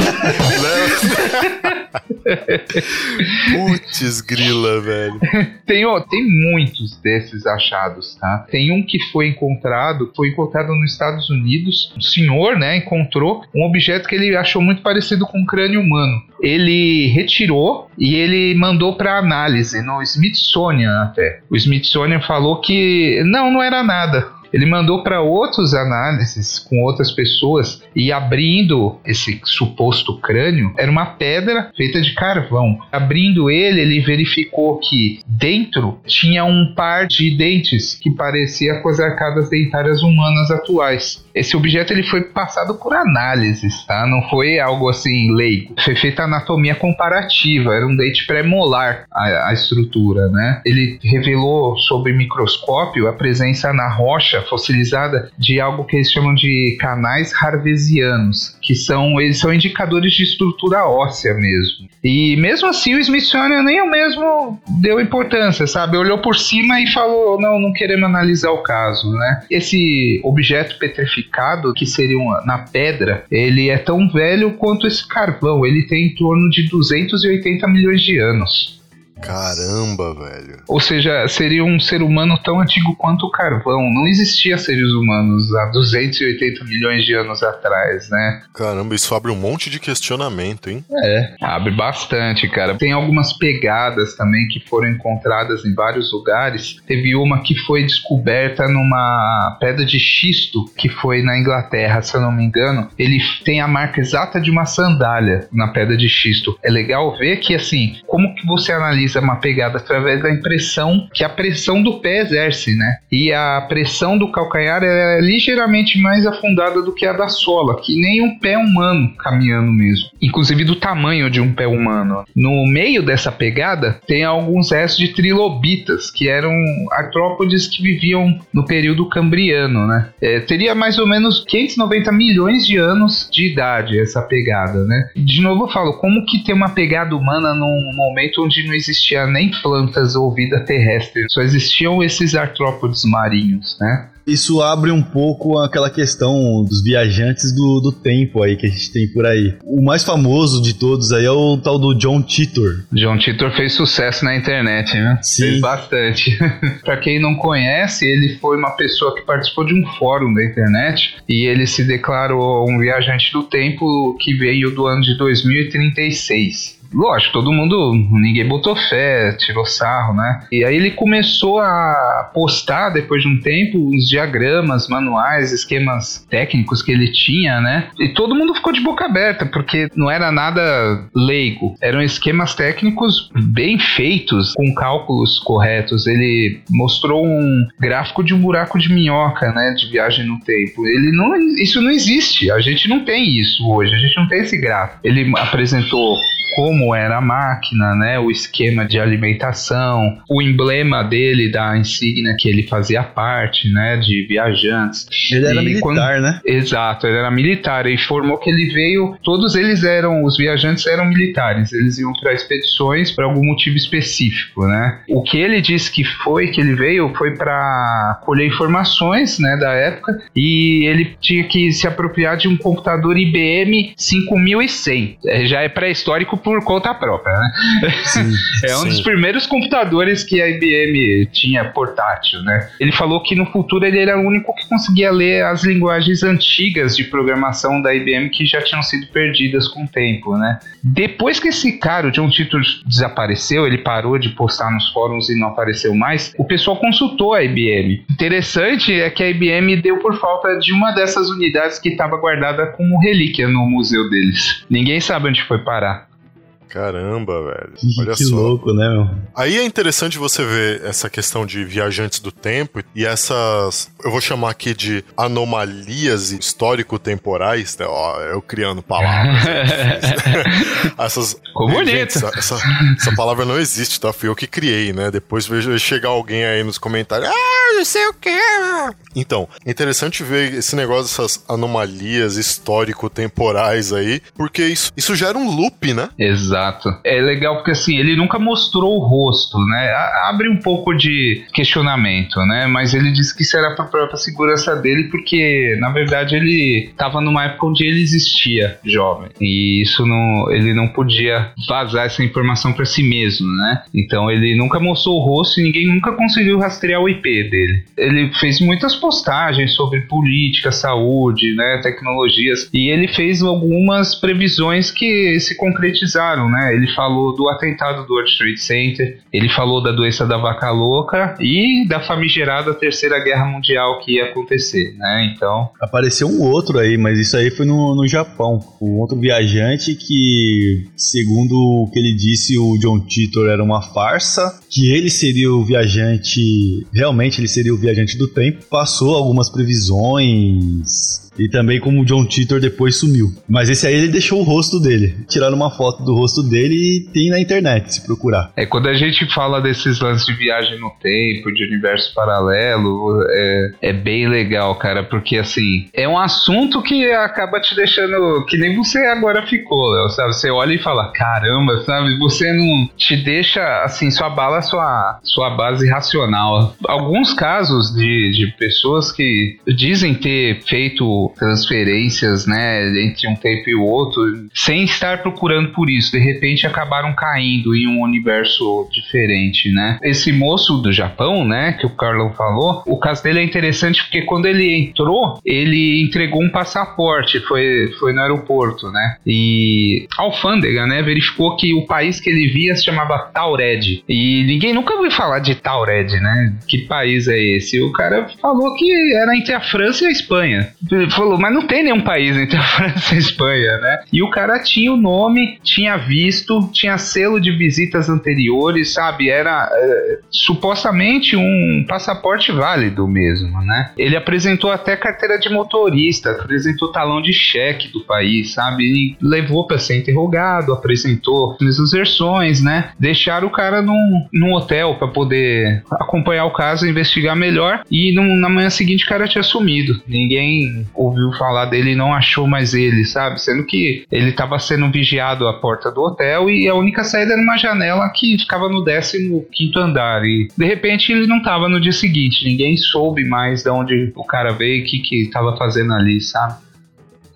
(laughs) (laughs) Putz, grila, velho. Tem, ó, tem muitos desses achados, tá? Tem um que foi encontrado, foi encontrado nos Estados Unidos. Um senhor, né, encontrou um objeto que ele achou muito parecido com um crânio humano. Ele retirou e ele mandou para análise no Smithsonian até. O Smithsonian falou que não, não era nada. Ele mandou para outros análises com outras pessoas e abrindo esse suposto crânio, era uma pedra feita de carvão. Abrindo ele, ele verificou que dentro tinha um par de dentes que parecia com as arcadas dentárias humanas atuais. Esse objeto ele foi passado por análises, tá? Não foi algo assim leigo. Foi feita anatomia comparativa, era um dente pré-molar a, a estrutura, né? Ele revelou sob microscópio a presença na rocha fossilizada de algo que eles chamam de canais harvesianos, que são eles são indicadores de estrutura óssea mesmo. E mesmo assim o Smithsonian nem o mesmo deu importância, sabe? Olhou por cima e falou: "Não, não queremos analisar o caso", né? Esse objeto petrificado que seria uma, na pedra, ele é tão velho quanto esse carvão, ele tem em torno de 280 milhões de anos. Caramba, velho. Ou seja, seria um ser humano tão antigo quanto o carvão. Não existia seres humanos há 280 milhões de anos atrás, né? Caramba, isso abre um monte de questionamento, hein? É. Abre bastante, cara. Tem algumas pegadas também que foram encontradas em vários lugares. Teve uma que foi descoberta numa pedra de xisto que foi na Inglaterra, se eu não me engano. Ele tem a marca exata de uma sandália na pedra de xisto. É legal ver que, assim, como que você analisa realiza uma pegada através da impressão que a pressão do pé exerce, né? E a pressão do calcanhar é ligeiramente mais afundada do que a da sola, que nem um pé humano caminhando mesmo. Inclusive do tamanho de um pé humano. No meio dessa pegada tem alguns restos de trilobitas, que eram artrópodes que viviam no período cambriano, né? É, teria mais ou menos 590 milhões de anos de idade essa pegada, né? De novo eu falo, como que tem uma pegada humana num momento onde não existia nem plantas ou vida terrestre, só existiam esses artrópodes marinhos, né? Isso abre um pouco aquela questão dos viajantes do, do tempo aí que a gente tem por aí. O mais famoso de todos aí é o tal do John Titor. John Titor fez sucesso na internet, né? Sim. Fez bastante. (laughs) pra quem não conhece, ele foi uma pessoa que participou de um fórum da internet e ele se declarou um viajante do tempo que veio do ano de 2036 lógico, todo mundo, ninguém botou fé, tirou sarro, né? E aí ele começou a postar, depois de um tempo, os diagramas, manuais, esquemas técnicos que ele tinha, né? E todo mundo ficou de boca aberta, porque não era nada leigo. Eram esquemas técnicos bem feitos, com cálculos corretos. Ele mostrou um gráfico de um buraco de minhoca, né? De viagem no tempo. Ele não, isso não existe. A gente não tem isso hoje. A gente não tem esse gráfico. Ele apresentou como era a máquina, né, o esquema de alimentação, o emblema dele da insígnia que ele fazia parte, né, de viajantes. Ele era E militar, quando- né? Exato, ele era militar e informou que ele veio, todos eles eram, os viajantes eram militares, eles iam para expedições por algum motivo específico, né? O que ele disse que foi que ele veio foi para colher informações, né, da época e ele tinha que se apropriar de um computador IBM 5100. É, já é pré-histórico por conta própria, né? (laughs) é um sim. dos primeiros computadores que a IBM tinha portátil, né? Ele falou que no futuro ele era o único que conseguia ler as linguagens antigas de programação da IBM que já tinham sido perdidas com o tempo, né? Depois que esse cara, o John Titor, desapareceu, ele parou de postar nos fóruns e não apareceu mais, o pessoal consultou a IBM. Interessante é que a IBM deu por falta de uma dessas unidades que estava guardada como relíquia no museu deles. Ninguém sabe onde foi parar. Caramba, velho. Olha que só. louco, né, meu? Aí é interessante você ver essa questão de viajantes do tempo e essas, eu vou chamar aqui de anomalias histórico-temporais, né? Ó, eu criando palavras. (laughs) essas. Ficou bonito. essa, essa, essa palavra não existe, tá? Fui eu que criei, né? Depois chegar alguém aí nos comentários. Ah, não sei o que. Então, é interessante ver esse negócio dessas anomalias histórico-temporais aí, porque isso, isso gera um loop, né? Exato. É legal porque assim, ele nunca mostrou o rosto, né? Abre um pouco de questionamento, né? Mas ele disse que isso era pra própria segurança dele, porque na verdade ele estava numa época onde ele existia jovem. E isso não. Ele não podia vazar essa informação pra si mesmo, né? Então ele nunca mostrou o rosto e ninguém nunca conseguiu rastrear o IP dele. Ele fez muitas postagens sobre política, saúde, né? Tecnologias. E ele fez algumas previsões que se concretizaram, né? Ele falou do atentado do World Trade Center, ele falou da doença da vaca louca e da famigerada Terceira Guerra Mundial que ia acontecer, né? Então, Apareceu um outro aí, mas isso aí foi no, no Japão. Um outro viajante que, segundo o que ele disse, o John Titor era uma farsa, que ele seria o viajante, realmente ele seria o viajante do tempo, passou algumas previsões. E também como o John Titor depois sumiu. Mas esse aí ele deixou o rosto dele. Tiraram uma foto do rosto dele e tem na internet, se procurar. É, quando a gente fala desses lances de viagem no tempo, de universo paralelo, é, é bem legal, cara, porque assim, é um assunto que acaba te deixando. que nem você agora ficou, Léo, sabe? Você olha e fala, caramba, sabe? Você não te deixa, assim, sua bala sua, sua base racional. Alguns casos de, de pessoas que dizem ter feito transferências, né, entre um tempo e o outro, sem estar procurando por isso, de repente acabaram caindo em um universo diferente, né? Esse moço do Japão, né, que o Carlão falou, o caso dele é interessante porque quando ele entrou, ele entregou um passaporte, foi, foi no aeroporto, né? E a alfândega, né, verificou que o país que ele via se chamava Taured. E ninguém nunca ouviu falar de Taured, né? Que país é esse? O cara falou que era entre a França e a Espanha. Falou, mas não tem nenhum país entre a (laughs) França e a Espanha, né? E o cara tinha o nome, tinha visto, tinha selo de visitas anteriores, sabe? Era é, supostamente um passaporte válido mesmo, né? Ele apresentou até carteira de motorista, apresentou talão de cheque do país, sabe? E levou para ser interrogado, apresentou as versões, né? Deixaram o cara num, num hotel para poder acompanhar o caso, investigar melhor. E na manhã seguinte o cara tinha sumido. Ninguém ouviu falar dele e não achou mais ele, sabe? Sendo que ele estava sendo vigiado à porta do hotel e a única saída era uma janela que ficava no 15 quinto andar. E de repente ele não estava no dia seguinte. Ninguém soube mais de onde o cara veio e o que, que tava fazendo ali, sabe?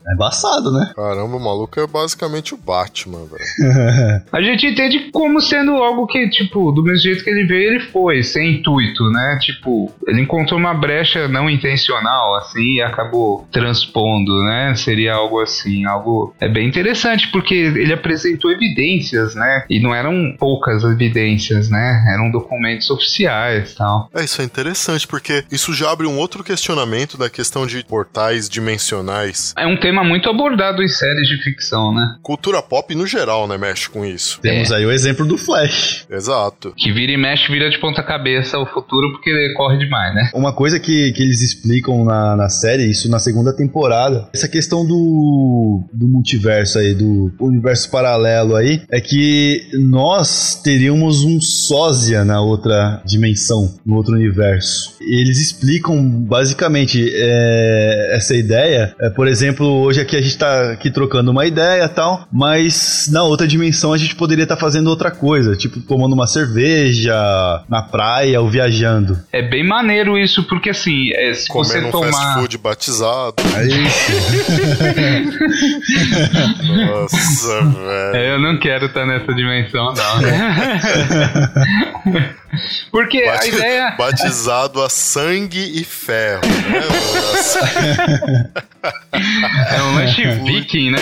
É embaçado, né? Caramba, o maluco é basicamente o Batman, velho. (laughs) A gente entende como sendo algo que, tipo, do mesmo jeito que ele veio, ele foi, sem intuito, né? Tipo, ele encontrou uma brecha não intencional, assim, e acabou transpondo, né? Seria algo assim, algo. É bem interessante, porque ele apresentou evidências, né? E não eram poucas evidências, né? Eram documentos oficiais tal. É, isso é interessante, porque isso já abre um outro questionamento da questão de portais dimensionais. É um tema muito abordado em séries de ficção, né? Cultura pop no geral, né, mexe com isso. Temos aí o exemplo do Flash. Exato. Que vira e mexe, vira de ponta cabeça o futuro porque corre demais, né? Uma coisa que, que eles explicam na, na série, isso na segunda temporada, essa questão do, do multiverso aí, do universo paralelo aí, é que nós teríamos um sósia na outra dimensão, no outro universo. Eles explicam basicamente é, essa ideia, é, por exemplo, hoje aqui a gente tá aqui trocando uma ideia e tal, mas na outra dimensão a gente poderia estar fazendo outra coisa, tipo tomando uma cerveja na praia ou viajando. É bem maneiro isso, porque assim, é, se Comendo você um tomar. fast food batizado. Aí, Nossa, (laughs) velho. É, eu não quero estar nessa dimensão, não. (laughs) Porque a ideia. Batizado a sangue e ferro, né? (laughs) É um lanche viking, né?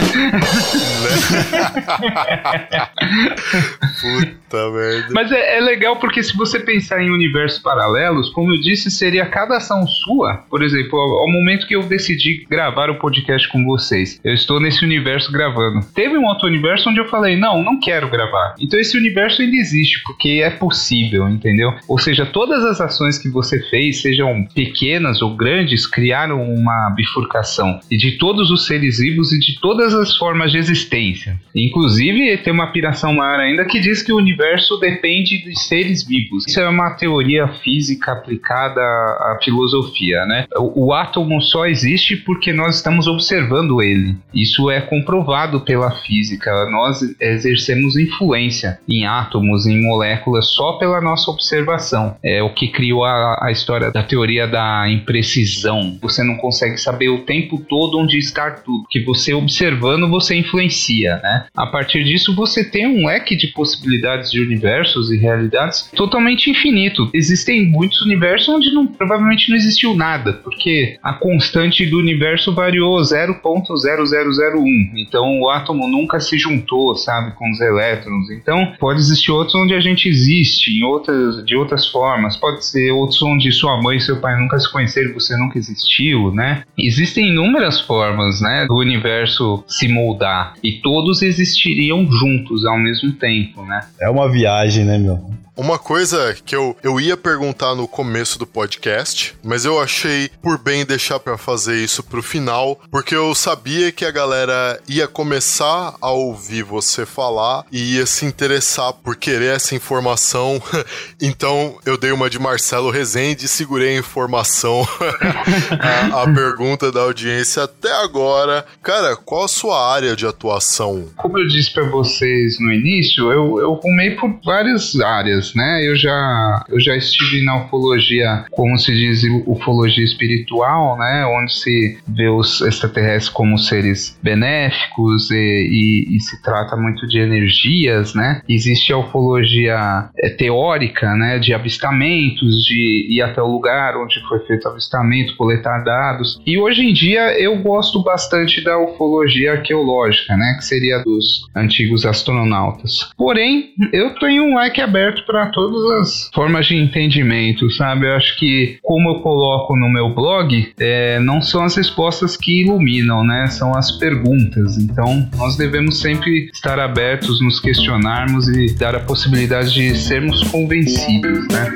Puta merda. Mas é, é legal porque se você pensar em universos paralelos, como eu disse, seria cada ação sua. Por exemplo, ao, ao momento que eu decidi gravar o podcast com vocês, eu estou nesse universo gravando. Teve um outro universo onde eu falei, não, não quero gravar. Então esse universo ainda existe, porque é possível, entendeu? Ou seja, todas as ações que você fez, sejam pequenas ou grandes, criaram uma bifurcação. E de todos os seres vivos e de todas as formas de existência. Inclusive, tem uma piração maior ainda que diz que o universo depende de seres vivos. Isso é uma teoria física aplicada à filosofia, né? O, o átomo só existe porque nós estamos observando ele. Isso é comprovado pela física. Nós exercemos influência em átomos, em moléculas, só pela nossa observação. É o que criou a, a história da teoria da imprecisão. Você não consegue saber o tempo todo onde está tudo. Que você observando, você influencia, né? A partir disso, você tem um leque de possibilidades de universos e realidades totalmente infinito. Existem muitos universos onde não- provavelmente não existiu nada, porque a constante do universo variou 0.0001. Então o átomo nunca se juntou, sabe, com os elétrons. Então pode existir outros onde a gente existe, em outras, de outras formas. Pode ser outros onde sua mãe e seu pai nunca se conheceram, você nunca existiu, né? Existem inúmeras formas, né, do universo se moldar e todos existiriam juntos ao mesmo tempo, né? é uma viagem, né, meu? Uma coisa que eu, eu ia perguntar no começo do podcast, mas eu achei por bem deixar pra fazer isso pro final, porque eu sabia que a galera ia começar a ouvir você falar e ia se interessar por querer essa informação. (laughs) então eu dei uma de Marcelo Rezende e segurei a informação, (laughs) a, a (laughs) pergunta da audiência até agora. Cara, qual a sua área de atuação? Como eu disse pra vocês no início, eu, eu rumei por várias áreas, né? Eu já, eu já estive na ufologia, como se diz, ufologia espiritual, né? Onde se vê os extraterrestres como seres benéficos e, e- e se trata muito de energias, né? Existe a ufologia é, teórica, né? De avistamentos, de ir até o lugar onde foi feito avistamento, coletar dados. E hoje em dia eu gosto bastante da ufologia arqueológica, né? Que seria dos antigos astronautas. Porém, eu tenho um leque aberto para todas as formas de entendimento, sabe? Eu acho que, como eu coloco no meu blog, é, não são as respostas que iluminam, né? São as perguntas. Então, nós devemos sempre estar abertos, nos questionarmos e dar a possibilidade de sermos convencidos, né?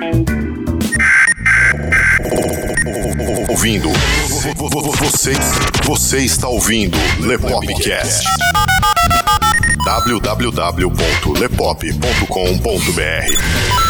Ouvindo. Você, você está ouvindo Lepopcast. www.lepop.com.br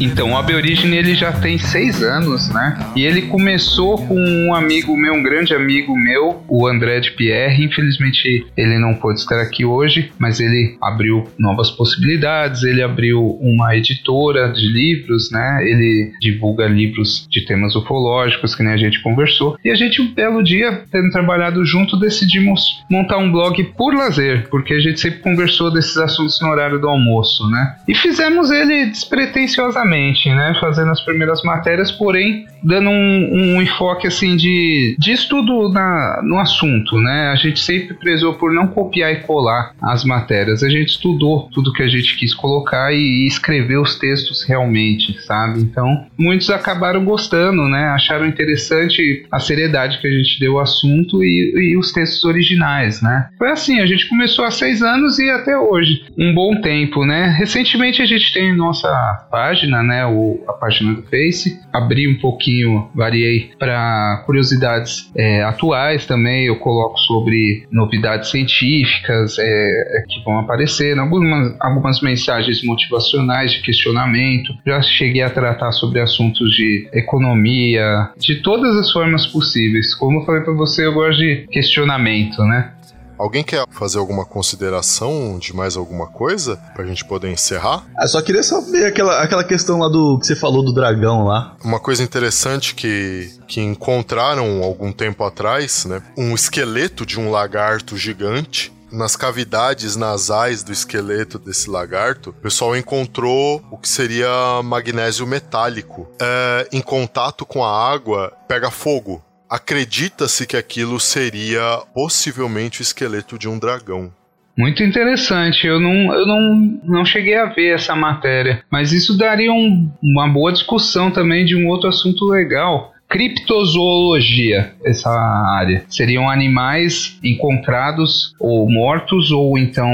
Então, o AB Origin ele já tem seis anos, né? E ele começou com um amigo meu, um grande amigo meu, o André de Pierre. Infelizmente, ele não pôde estar aqui hoje, mas ele abriu novas possibilidades. Ele abriu uma editora de livros, né? Ele divulga livros de temas ufológicos, que nem a gente conversou. E a gente, um belo dia, tendo trabalhado junto, decidimos montar um blog por lazer, porque a gente sempre conversou desses assuntos no horário do almoço, né? E fizemos ele despretensiosamente né? Fazendo as primeiras matérias, porém dando um, um enfoque assim de, de estudo na, no assunto, né? A gente sempre prezou por não copiar e colar as matérias. A gente estudou tudo que a gente quis colocar e, e escreveu os textos realmente, sabe? Então, muitos acabaram gostando, né? Acharam interessante a seriedade que a gente deu ao assunto e, e os textos originais, né? Foi assim, a gente começou há seis anos e até hoje. Um bom tempo, né? Recentemente a gente tem nossa página, né? O, a página do Face. Abri um pouquinho, variei para curiosidades é, atuais também. Eu coloco sobre novidades científicas é, que vão aparecer, algumas, algumas mensagens motivacionais de questionamento. Já cheguei a tratar sobre assuntos de economia, de todas as formas possíveis. Como eu falei para você, eu gosto de questionamento, né? Alguém quer fazer alguma consideração de mais alguma coisa pra gente poder encerrar? Ah, só queria saber aquela, aquela questão lá do que você falou do dragão lá. Uma coisa interessante que, que encontraram algum tempo atrás, né? Um esqueleto de um lagarto gigante nas cavidades nasais do esqueleto desse lagarto, o pessoal encontrou o que seria magnésio metálico. É, em contato com a água, pega fogo. Acredita-se que aquilo seria possivelmente o esqueleto de um dragão. Muito interessante. Eu não, eu não, não cheguei a ver essa matéria, mas isso daria um, uma boa discussão também de um outro assunto legal. Criptozoologia, essa área. Seriam animais encontrados ou mortos ou então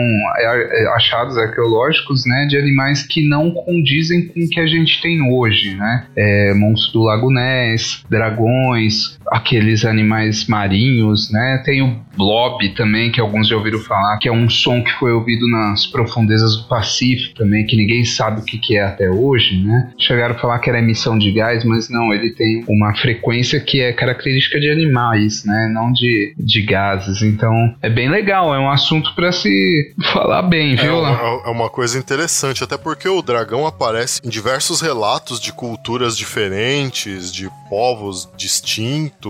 achados arqueológicos, né, de animais que não condizem com o que a gente tem hoje, né? É, monstros do Lago Ness, dragões, aqueles animais marinhos, né? Tem o blob também, que alguns já ouviram falar, que é um som que foi ouvido nas profundezas do Pacífico também, que ninguém sabe o que, que é até hoje, né? Chegaram a falar que era emissão de gás, mas não, ele tem uma frequência que é característica de animais, né? Não de, de gases. Então é bem legal, é um assunto para se falar bem, viu? É uma, é uma coisa interessante, até porque o dragão aparece em diversos relatos de culturas diferentes, de povos distintos,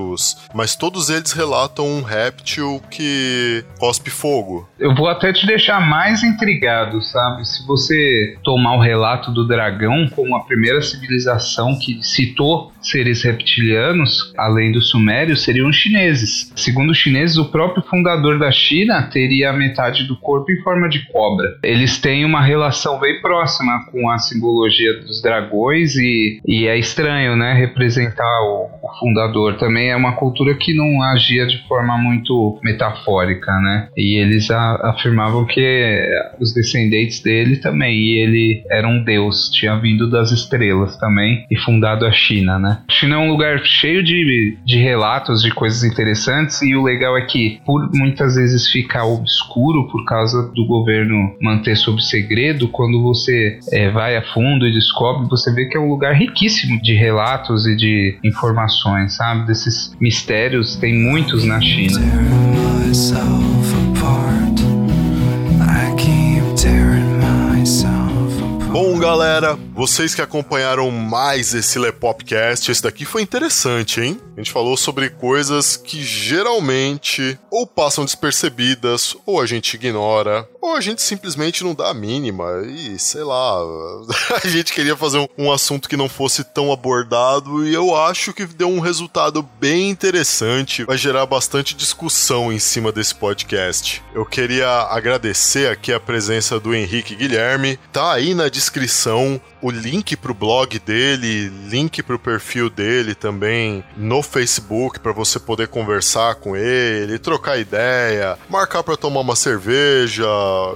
mas todos eles relatam um réptil que cospe fogo. Eu vou até te deixar mais intrigado, sabe? Se você tomar o relato do dragão como a primeira civilização que citou seres reptilianos, além dos sumérios, seriam os chineses. Segundo os chineses, o próprio fundador da China teria metade do corpo em forma de cobra. Eles têm uma relação bem próxima com a simbologia dos dragões e, e é estranho, né, representar o, o fundador. Também é uma cultura que não agia de forma muito metafórica, né? E eles a, afirmavam que os descendentes dele também, e ele era um deus, tinha vindo das estrelas também e fundado a China, né? A China é um lugar cheio de, de relatos de coisas interessantes e o legal é que por muitas vezes ficar obscuro por causa do governo manter sob segredo, quando você é, vai a fundo e descobre, você vê que é um lugar riquíssimo de relatos e de informações, sabe? Desses mistérios, tem muitos na China. myself galera, vocês que acompanharam mais esse Lepopcast, esse daqui foi interessante, hein? A gente falou sobre coisas que geralmente ou passam despercebidas, ou a gente ignora, ou a gente simplesmente não dá a mínima. E sei lá, (laughs) a gente queria fazer um, um assunto que não fosse tão abordado e eu acho que deu um resultado bem interessante. Vai gerar bastante discussão em cima desse podcast. Eu queria agradecer aqui a presença do Henrique Guilherme. Tá aí na descrição o link pro blog dele, link pro perfil dele também no Facebook para você poder conversar com ele, trocar ideia, marcar para tomar uma cerveja,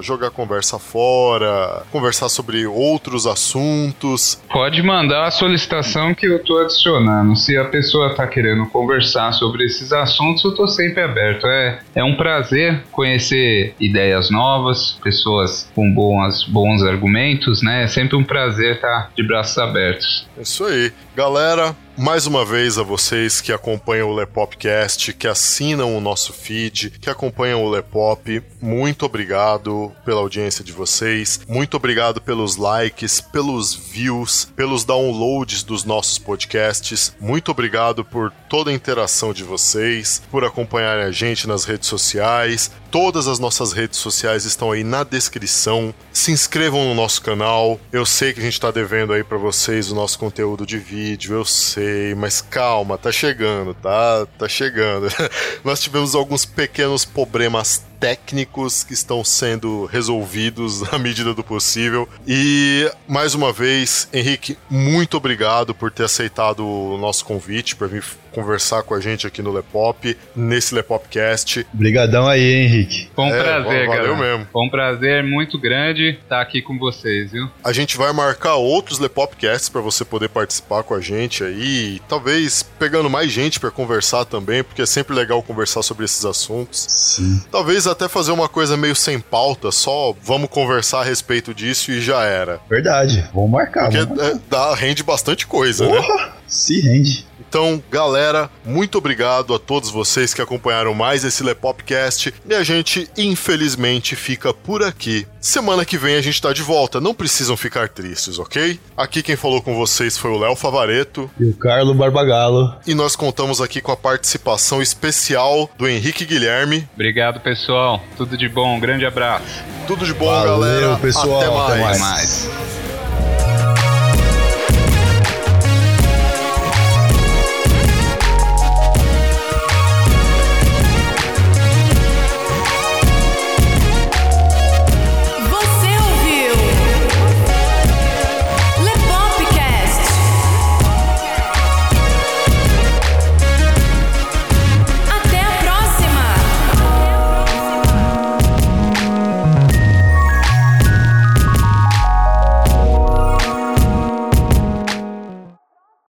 jogar conversa fora, conversar sobre outros assuntos. Pode mandar a solicitação que eu tô adicionando. Se a pessoa tá querendo conversar sobre esses assuntos, eu tô sempre aberto. É, é um prazer conhecer ideias novas, pessoas com bons, bons argumentos, né? É sempre um prazer estar de braços abertos. Isso aí. Galera, mais uma vez a vocês que acompanham o Lepopcast, que assinam o nosso feed, que acompanham o Lepop, muito obrigado pela audiência de vocês, muito obrigado pelos likes, pelos views, pelos downloads dos nossos podcasts, muito obrigado por toda a interação de vocês, por acompanharem a gente nas redes sociais. Todas as nossas redes sociais estão aí na descrição. Se inscrevam no nosso canal. Eu sei que a gente está devendo aí para vocês o nosso conteúdo de vídeo, eu sei, mas calma, tá chegando, tá? Tá chegando. (laughs) Nós tivemos alguns pequenos problemas técnicos que estão sendo resolvidos (laughs) à medida do possível. E mais uma vez, Henrique, muito obrigado por ter aceitado o nosso convite para vir conversar com a gente aqui no Lepop, nesse Lepopcast. Obrigadão aí, Henrique. Foi um É, prazer, valeu cara. mesmo. Foi um prazer muito grande estar aqui com vocês, viu? A gente vai marcar outros Lepopcasts para você poder participar com a gente aí, talvez pegando mais gente para conversar também, porque é sempre legal conversar sobre esses assuntos. Sim. Talvez até fazer uma coisa meio sem pauta, só vamos conversar a respeito disso e já era. Verdade. Vamos marcar. Porque vamos marcar. é, dá, rende bastante coisa, né? Porra, se rende. Então, galera, muito obrigado a todos vocês que acompanharam mais esse Lepopcast. E a gente, infelizmente, fica por aqui. Semana que vem a gente tá de volta, não precisam ficar tristes, ok? Aqui quem falou com vocês foi o Léo Favareto. E o Carlo Barbagalo. E nós contamos aqui com a participação especial do Henrique Guilherme. Obrigado, pessoal. Tudo de bom. Um grande abraço. Tudo de bom, Valeu, galera. pessoal. Até mais. Até mais.